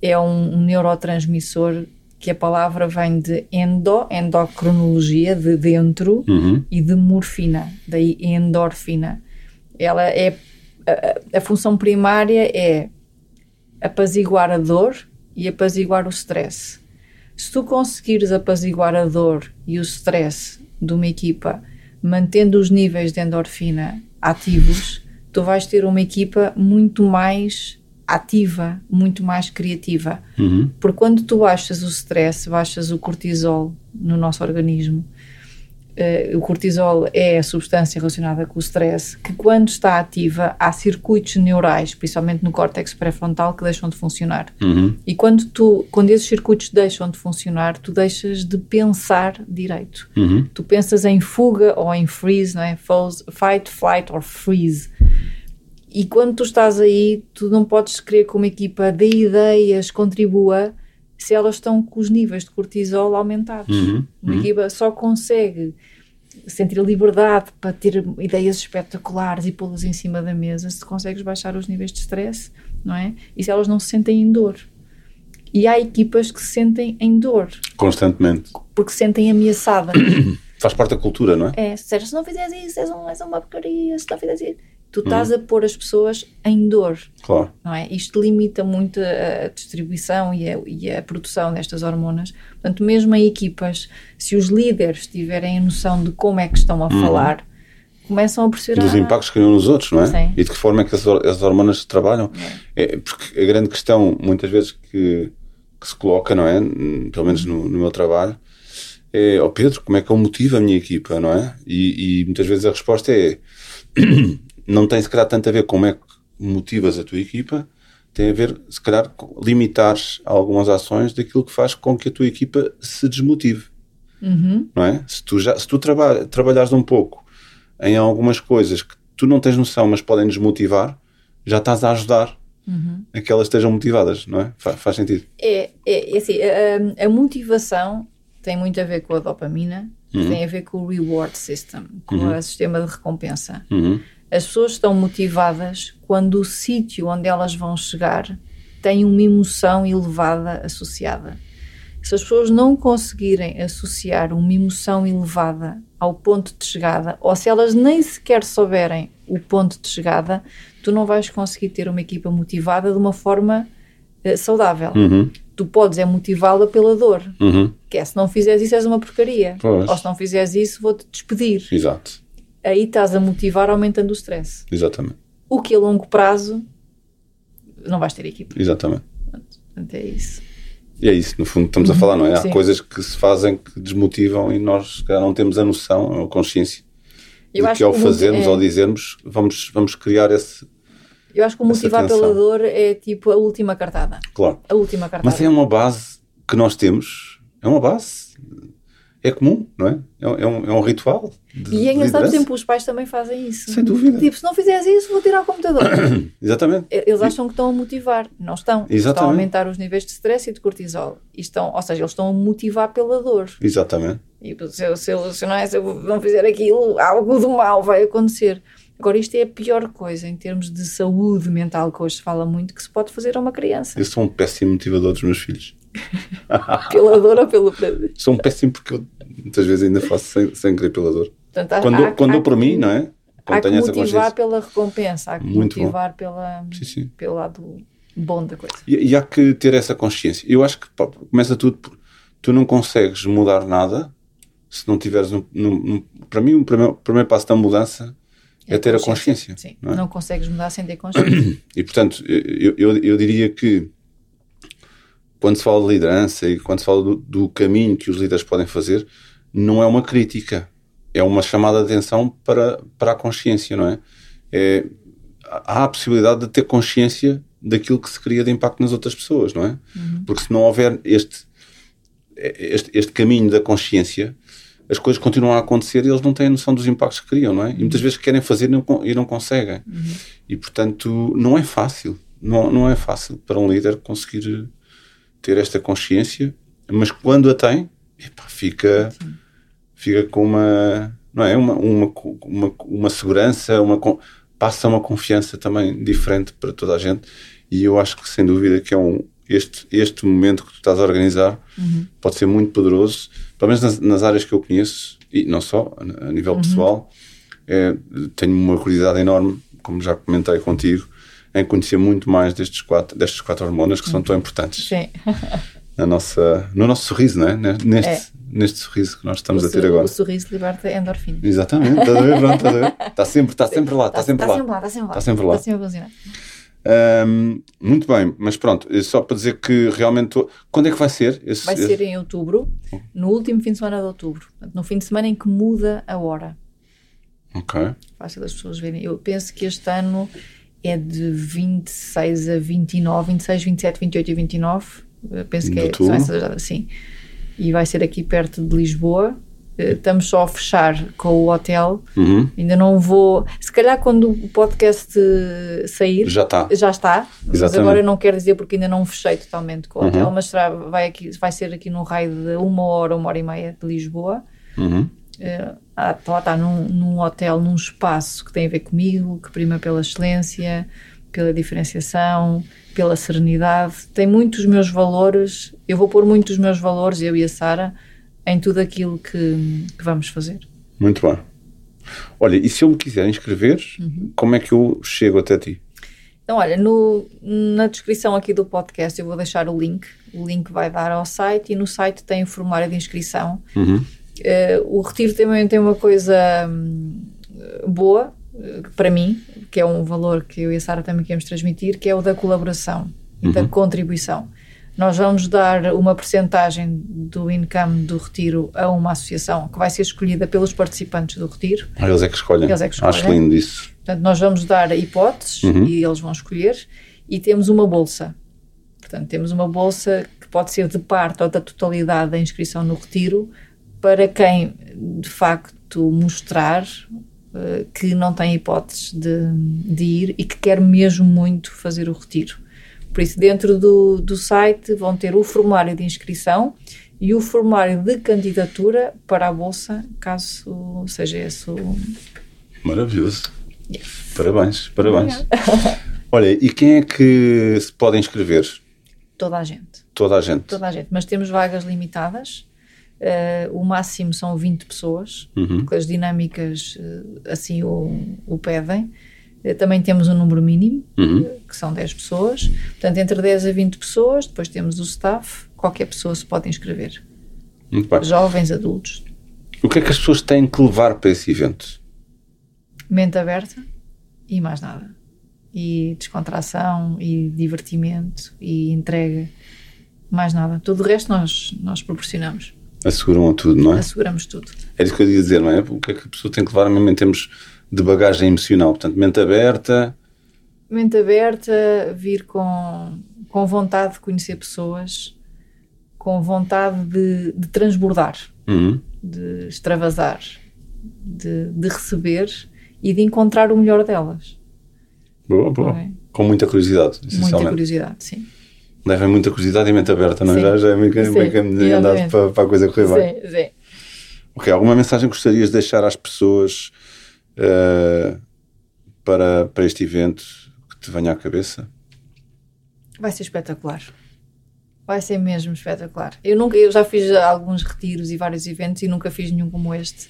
é um, um neurotransmissor que a palavra vem de endo, endocronologia, de dentro, Uhum. e de morfina, daí endorfina. Ela é. A, a- a função primária é apaziguar a dor e apaziguar o stress. Se tu conseguires apaziguar a dor e o stress de uma equipa, mantendo os níveis de endorfina ativos, tu vais ter uma equipa muito mais ativa, muito mais criativa. Uhum. Porque quando tu baixas o stress, baixas o cortisol no nosso organismo, uh, o cortisol é a substância relacionada com o stress, que quando está ativa há circuitos neurais, principalmente no córtex pré-frontal, que deixam de funcionar. Uhum. E quando, tu, quando esses circuitos deixam de funcionar, tu deixas de pensar direito. Uhum. Tu pensas em fuga ou em freeze, não é? Fight, flight or freeze. E quando tu estás aí, tu não podes querer que uma equipa dê ideias, contribua, se elas estão com os níveis de cortisol aumentados. Uhum. Uma Uhum. equipa só consegue sentir a liberdade para ter ideias espetaculares e pô-las em cima da mesa se consegues baixar os níveis de stress, não é? E se elas não se sentem em dor. E há equipas que se sentem em dor, Constantemente. porque se sentem ameaçadas. Faz parte da cultura, não é? É, se se não fizeres isso, és, um, és uma porcaria, se não fizeres isso. Tu estás a pôr as pessoas em dor, Claro. não é? Isto limita muito a distribuição e a, e a produção destas hormonas. Portanto, mesmo em equipas, se os líderes tiverem a noção de como é que estão a falar, começam a perceber. Dos ah, impactos que criam nos outros, não é? Sim. E de que forma é que as, hor- as hormonas trabalham. É, porque a grande questão, muitas vezes, que, que se coloca, não é? Pelo menos no, no meu trabalho, é: Ó Pedro, como é que eu motivo a minha equipa, não é? E, e muitas vezes a resposta é: não tem se calhar tanto a ver como é que motivas a tua equipa, tem a ver, se calhar, com limitares algumas ações daquilo que faz com que a tua equipa se desmotive Uhum, não é? Se tu, já, se tu traba, trabalhares um pouco em algumas coisas que tu não tens noção, mas podem desmotivar, já estás a ajudar uhum. a que elas estejam motivadas, não é? Fa- faz sentido. É, é, é assim, a, a motivação tem muito a ver com a dopamina, tem a ver com o reward system, com o sistema de recompensa. As pessoas estão motivadas quando o sítio onde elas vão chegar tem uma emoção elevada associada. Se as pessoas não conseguirem associar uma emoção elevada ao ponto de chegada, ou se elas nem sequer souberem o ponto de chegada, tu não vais conseguir ter uma equipa motivada de uma forma eh, saudável. Uhum. Tu podes é motivá-la pela dor, Uhum. que é se não fizeres isso és uma porcaria, Pois. ou se não fizeres isso vou-te despedir. Exato. Aí estás a motivar aumentando o stress. Exatamente. O que a longo prazo não vais ter equipa. Exatamente. Portanto, é isso. E é isso, no fundo, estamos a falar, não é? Há Sim. coisas que se fazem que desmotivam e nós não temos a noção, a consciência Eu de acho que ao que fazermos, é. ao dizermos, vamos, vamos criar esse. Eu acho que o motivar pela dor é tipo a última cartada. Claro. A última cartada. Mas é uma base que nós temos, é uma base, é comum, não é? É, um- é um, é ritual. De, E é de engraçado, por exemplo, os pais também fazem isso. Sem dúvida. Tipo, se não fizeres isso, vou tirar o computador. Exatamente. Eles acham que estão a motivar. Não estão. Estão a Exatamente. aumentar os níveis de stress e de cortisol. E estão, ou seja, eles estão a motivar pela dor. Exatamente. E se eu, se, eu, se, não, é, se eu não fizer aquilo, algo do mal vai acontecer. Agora, isto é a pior coisa em termos de saúde mental, que hoje se fala muito, que se pode fazer a uma criança. Eu sou um péssimo motivador dos meus filhos. Pela dor ou pelo prazer. Sou um péssimo porque eu muitas vezes ainda faço sem, sem querer pela dor. Portanto, há- Quando, há- quando há dou por mim, não é? Quando Há que motivar consciência. pela recompensa, há que Muito bom. motivar pela, Sim, sim. pelo lado bom da coisa. E, e há que ter essa consciência. Eu acho que pá, começa tudo por. Tu não consegues mudar nada se não tiveres. Um, num- num- para mim, o primeiro, o primeiro passo da mudança é, ter a consciência. Sim, não não, é? consegues mudar sem ter consciência. E portanto, eu, eu, eu diria que quando se fala de liderança e quando se fala do, do caminho que os líderes podem fazer, não é uma crítica, é uma chamada de atenção para, para a consciência, não é? é? Há a possibilidade de ter consciência daquilo que se cria de impacto nas outras pessoas, não é? Porque se não houver este, este, este caminho da consciência, as coisas continuam a acontecer e eles não têm a noção dos impactos que criam, não é? E muitas vezes querem fazer e não, con- e não conseguem. E portanto, não é fácil. Não, não é fácil para um líder conseguir ter esta consciência, mas quando a tem, epá, fica, fica com uma, não é? Uma, uma, uma, uma segurança, uma, passa uma confiança também diferente para toda a gente. E eu acho que, sem dúvida, que é um, este, este momento que tu estás a organizar pode ser muito poderoso, pelo menos nas, nas áreas que eu conheço, e não só, a, nível pessoal. É, tenho uma curiosidade enorme, como já comentei contigo, em conhecer muito mais destes quatro, destas quatro hormonas que são tão importantes. Sim. na nossa, no nosso sorriso, não é? Neste, é. neste sorriso que nós estamos o a ter agora. O sorriso liberta endorfina. Exatamente, estás a ver? Pronto, estás a ver? Está sempre, está sempre lá, está, sempre, está lá. sempre lá. Está sempre lá. Está sempre lá. Está sempre a. Um, muito bem, mas pronto, só para dizer que realmente. Quando é que vai ser? Esse, vai ser esse... em outubro, no último fim de semana de outubro. No fim de semana em que muda a hora. Ok. Fácil das pessoas verem. Eu penso que este ano é de 26 a 29, 26, 27, 28 e 29. Eu penso que é, são essas datas, sim. E vai ser aqui perto de Lisboa. Eh, estamos só a fechar com o hotel. Uhum. Ainda não vou. Se calhar, quando o podcast sair, já está. Já está. Exatamente. Mas agora eu não quero dizer porque ainda não fechei totalmente com o hotel. Uhum. Mas será, vai, aqui, vai ser aqui num raio de uma hora, uma hora e meia de Lisboa. Uhum. Uh, lá está num, num hotel, num espaço que tem a ver comigo, que prima pela excelência, pela diferenciação, pela serenidade. Tem muitos meus valores. Eu vou pôr muitos meus valores, eu e a Sara em tudo aquilo que, que, vamos fazer. Muito bem. Olha, e se eu me quiser inscrever, uhum. como é que eu chego até ti? Então, olha, no, na descrição aqui do podcast eu vou deixar o link. O link vai dar ao site e no site tem o formulário de inscrição. Uhum. Uh, o retiro também tem uma coisa um, boa uh, para mim, que é um valor que eu e a Sara também queremos transmitir, que é o da colaboração e da uhum. contribuição. Nós vamos dar uma percentagem do income do retiro a uma associação que vai ser escolhida pelos participantes do retiro. Ah, eles é que escolhem. Eles é que escolhem. Acho lindo isso. Portanto, nós vamos dar hipóteses uhum. e eles vão escolher e temos uma bolsa. Portanto, temos uma bolsa que pode ser de parte ou da totalidade da inscrição no retiro para quem de facto mostrar uh, que não tem hipóteses de, de ir e que quer mesmo muito fazer o retiro. Por isso, dentro do, do site vão ter o formulário de inscrição e o formulário de candidatura para a Bolsa, caso seja esse o. Maravilhoso. Parabéns, parabéns. Olha, e quem é que se pode inscrever? Toda a gente. Toda a gente. Toda a gente, mas temos vagas limitadas. Uh, o máximo são 20 pessoas, uhum. porque as dinâmicas uh, assim o, o pedem. Eh, também temos um número mínimo, uhum. que são 10 pessoas. Portanto, entre 10 a 20 pessoas, depois temos o staff, qualquer pessoa se pode inscrever. Jovens, adultos. O que é que as pessoas têm que levar para esse evento? Mente aberta e mais nada. E descontração, e divertimento, e entrega. Mais nada. Tudo o resto nós, nós proporcionamos. Asseguram tudo, não é? Asseguramos tudo. É isso que eu ia dizer, não é? O que é que a pessoa tem que levar, mesmo em termos de bagagem emocional. Portanto, mente aberta. Mente aberta, vir com, com vontade de conhecer pessoas, com vontade de, de transbordar, uhum. de extravasar, de, de, receber e de encontrar o melhor delas. Boa, boa. É? Com muita curiosidade, Muita curiosidade, sim. Levem muita curiosidade e mente aberta, não é? Já, já é meio, meio andado para, para a coisa correr bem. Sim, sim. Ok, alguma mensagem gostarias de deixar às pessoas uh, para, para este evento que te venha à cabeça? Vai ser espetacular. Vai ser mesmo espetacular. Eu, nunca, eu já fiz alguns retiros e vários eventos e nunca fiz nenhum como este.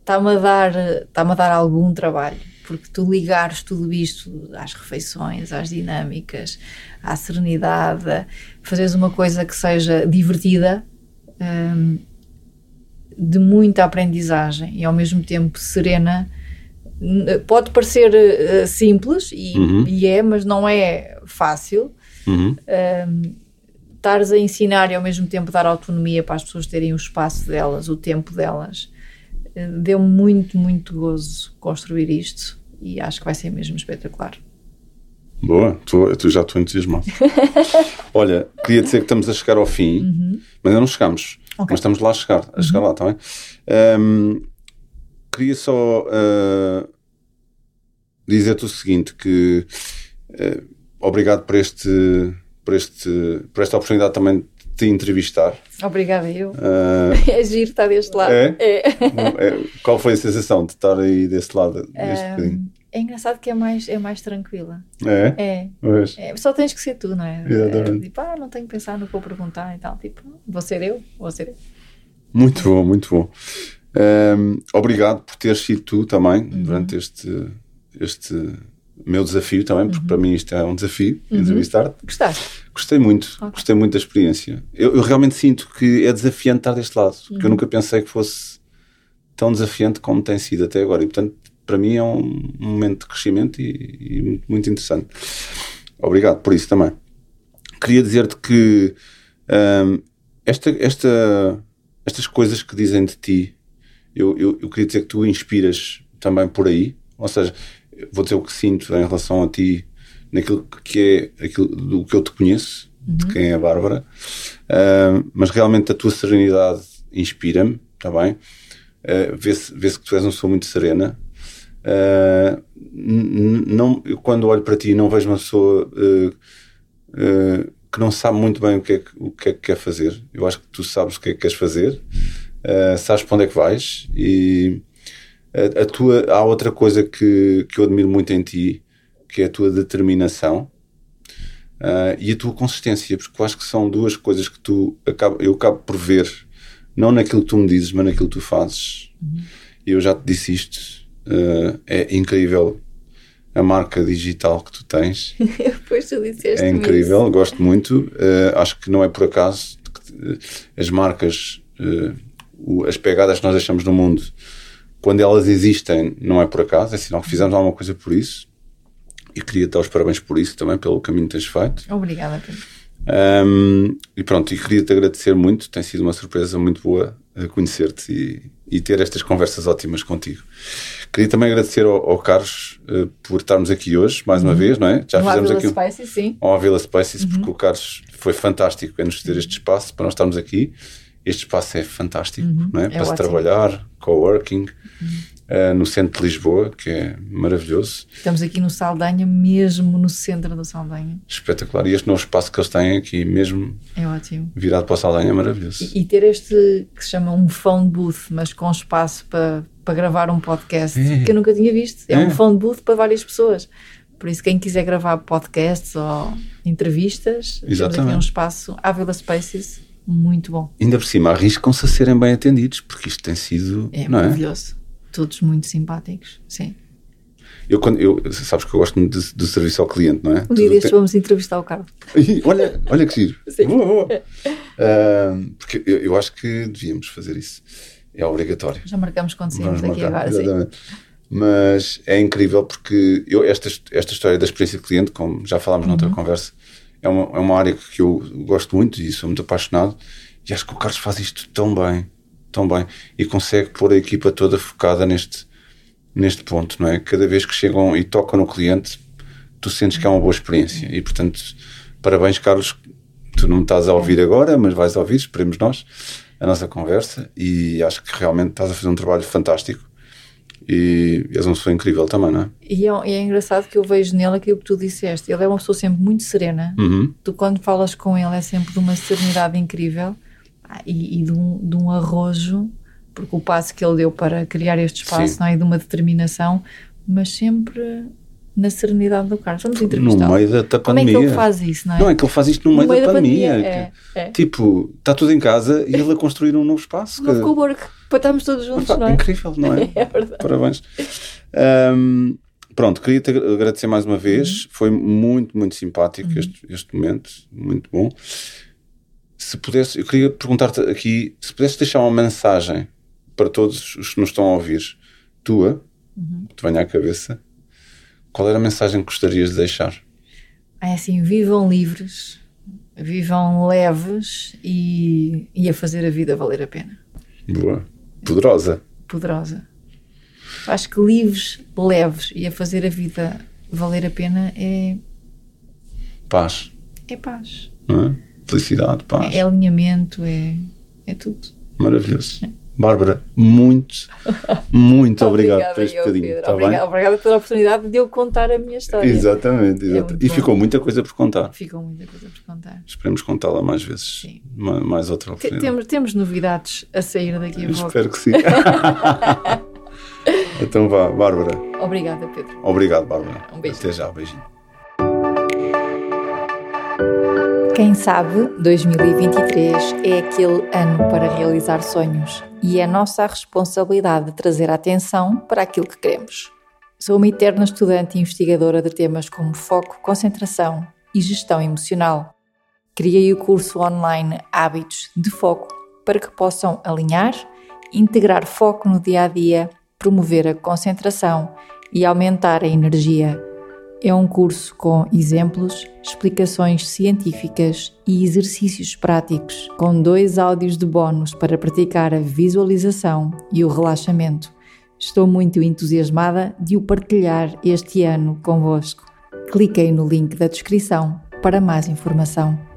Está-me a dar, está a dar algum trabalho, porque tu ligares tudo isto às refeições, às dinâmicas, à serenidade, fazeres uma coisa que seja divertida, hum, de muita aprendizagem e ao mesmo tempo serena, pode parecer uh, simples e, uhum. e, é, mas não é fácil. Uhum. estares a ensinar e ao mesmo tempo dar autonomia para as pessoas terem o espaço delas, o tempo delas. Uh, Deu muito, muito gozo construir isto e acho que vai ser mesmo espetacular. Boa, tu, tu já estou entusiasmado. Olha, queria dizer que estamos a chegar ao fim, uhum. mas ainda não chegamos. Okay. Mas estamos lá a chegar, a chegar uhum. lá, está bem? Um, queria só uh, dizer-te o seguinte: que uh, obrigado por este, por este, por esta oportunidade também te entrevistar. Obrigada, eu. Uh, é giro estar deste lado. É? é? é? Qual foi a sensação de estar aí deste lado, deste bocadinho? É engraçado que é mais, é mais tranquila. É? É. é. Só tens que ser tu, não é? Exatamente. É, tipo, ah, não tenho que pensar no que vou perguntar e tal. Tipo, vou ser eu, vou ser eu. Muito bom, muito bom. Um, obrigado por teres sido tu também uhum. durante este, este meu desafio também, porque para mim isto é um desafio, entrevistar-te. Gostaste? Gostei muito, Ok. gostei muito da experiência. Eu, eu realmente sinto que é desafiante estar deste lado, porque eu nunca pensei que fosse tão desafiante como tem sido até agora. E portanto, para mim é um, um momento de crescimento e, e muito, muito interessante. Obrigado por isso também. Queria dizer-te que hum, esta, esta, estas coisas que dizem de ti, eu, eu, eu queria dizer que tu inspiras também por aí. Ou seja, vou dizer o que sinto em relação a ti, naquilo que é aquilo do que eu te conheço, de quem é a Bárbara, Hum, mas realmente a tua serenidade inspira-me, está bem? Uh, Vê-se vê que tu és uma pessoa muito serena. Uh, não, eu quando olho para ti, não vejo uma pessoa uh, uh, que não sabe muito bem o que, é que, o que é que quer fazer. Eu acho que tu sabes o que é que queres fazer, uh, sabes para onde é que vais e a, a tua, há outra coisa que, que eu admiro muito em ti, que é a tua determinação. Uh, e a tua consistência, porque eu acho que são duas coisas que tu acaba, eu acabo por ver, não naquilo que tu me dizes, mas naquilo que tu fazes. E eu já te disse isto: uh, é incrível a marca digital que tu tens, Depois tu disseste é incrível, gosto muito. Uh, acho que não é por acaso que as marcas, o- as pegadas que nós deixamos no mundo, quando elas existem, não é por acaso, é sinal que fizemos alguma coisa por isso. E queria dar os parabéns por isso também, pelo caminho que tens feito. Obrigada, Pedro. Um, e pronto, e queria-te agradecer muito, tem sido uma surpresa muito boa a conhecer-te e, e ter estas conversas ótimas contigo. Queria também agradecer ao, ao Carlos eh, por estarmos aqui hoje, mais uma vez, não é? Já no fizemos Avila aqui um- Spicy, sim. ao Avila Spaces, porque o Carlos foi fantástico em nos ceder este espaço para nós estarmos aqui. Este espaço é fantástico, não é? para se ótimo. trabalhar, coworking, eh, no centro de Lisboa, que é maravilhoso. Estamos aqui no Saldanha, mesmo no centro do Saldanha. Espetacular. E este novo espaço que eles têm aqui, mesmo É ótimo. virado para o Saldanha, é maravilhoso. E, e ter este que se chama um phone booth, mas com espaço para, para gravar um podcast, É. que eu nunca tinha visto. É, É. um phone booth para várias pessoas. Por isso, quem quiser gravar podcasts ou entrevistas, temos aqui Exatamente. um espaço, Avila Spaces, muito bom. Ainda por cima, arriscam-se a serem bem atendidos, porque isto tem sido. É não é? maravilhoso. Todos muito simpáticos. Sim. Eu, quando, eu, sabes que eu gosto muito do serviço ao cliente, não é? Um dia destes tem- vamos entrevistar o Carlos. Olha, olha que giro. Sim. Boa, boa. Ahm, porque eu, eu acho que devíamos fazer isso. É obrigatório. Já marcamos quando saímos daqui agora. Sim. exatamente. Mas é incrível porque eu, esta, esta história da experiência de cliente, como já falámos Uhum. noutra conversa, é uma, é uma área que eu gosto muito e sou muito apaixonado. E acho que o Carlos faz isto tão bem, tão bem, e consegue pôr a equipa toda focada neste, neste ponto, não é? Cada vez que chegam e tocam no cliente, tu sentes que é uma boa experiência. E portanto, parabéns, Carlos. Tu não estás a ouvir agora, mas vais ouvir, esperemos nós, a nossa conversa. E acho que realmente estás a fazer um trabalho fantástico. E és uma pessoa incrível também, não é? E é, e é engraçado que eu vejo nele aquilo que tu disseste. Ele é uma pessoa sempre muito serena. Uhum. Tu, quando falas com ele, é sempre de uma serenidade incrível e, e de, um, de um arrojo, porque o passo que ele deu para criar este espaço Sim. não é de uma determinação, mas sempre na serenidade do Carlos. Vamos No entrevistá-lo. meio da, da Como é pandemia. que ele faz isso, não é? Não, é que ele faz isto no, meio, da, pandemia. é, é. Tipo, está tudo em casa e ele a construir um novo espaço. Um novo que- cowork, para estarmos todos juntos, Pá, não é? Incrível, não é? É verdade. Parabéns. Ahm, pronto, queria-te agra- agradecer mais uma vez. Uhum. Foi muito, muito simpático este, este momento. Muito bom. Se pudesse, eu queria perguntar-te aqui, se pudesse deixar uma mensagem para todos os que nos estão a ouvir, tua, Uhum. que te venha à cabeça, qual era a mensagem que gostarias de deixar? É assim, vivam livres, vivam leves e, e a fazer a vida valer a pena. Boa. Poderosa. Poderosa. Acho que livres, leves e a fazer a vida valer a pena é, Paz. é paz. Não é? Felicidade, paz. É alinhamento, é, é tudo. Maravilhoso. Bárbara, muito, muito obrigado por este eu, bocadinho. Pedro. Bem? Obrigada, obrigada pela oportunidade de eu contar a minha história. Exatamente, exatamente. muito e bom. ficou muita coisa por contar. Ficou muita coisa por contar. Esperemos contá-la mais vezes. Sim. Ma- Mais outra oportunidade. Temos, temos novidades a sair daqui a pouco. Espero que sim. então vá, Bárbara. Obrigada, Pedro. Obrigado, Bárbara. Um beijo. Até já, beijinho. Quem sabe 2023 é aquele ano para realizar sonhos e é nossa responsabilidade trazer atenção para aquilo que queremos. Sou uma eterna estudante e investigadora de temas como foco, concentração e gestão emocional. Criei o curso online Hábitos de Foco para que possam alinhar, integrar foco no dia a dia, promover a concentração e aumentar a energia. É um curso com exemplos, explicações científicas e exercícios práticos, com dois áudios de bónus para praticar a visualização e o relaxamento. Estou muito entusiasmada de o partilhar este ano convosco. Cliquei no link da descrição para mais informação.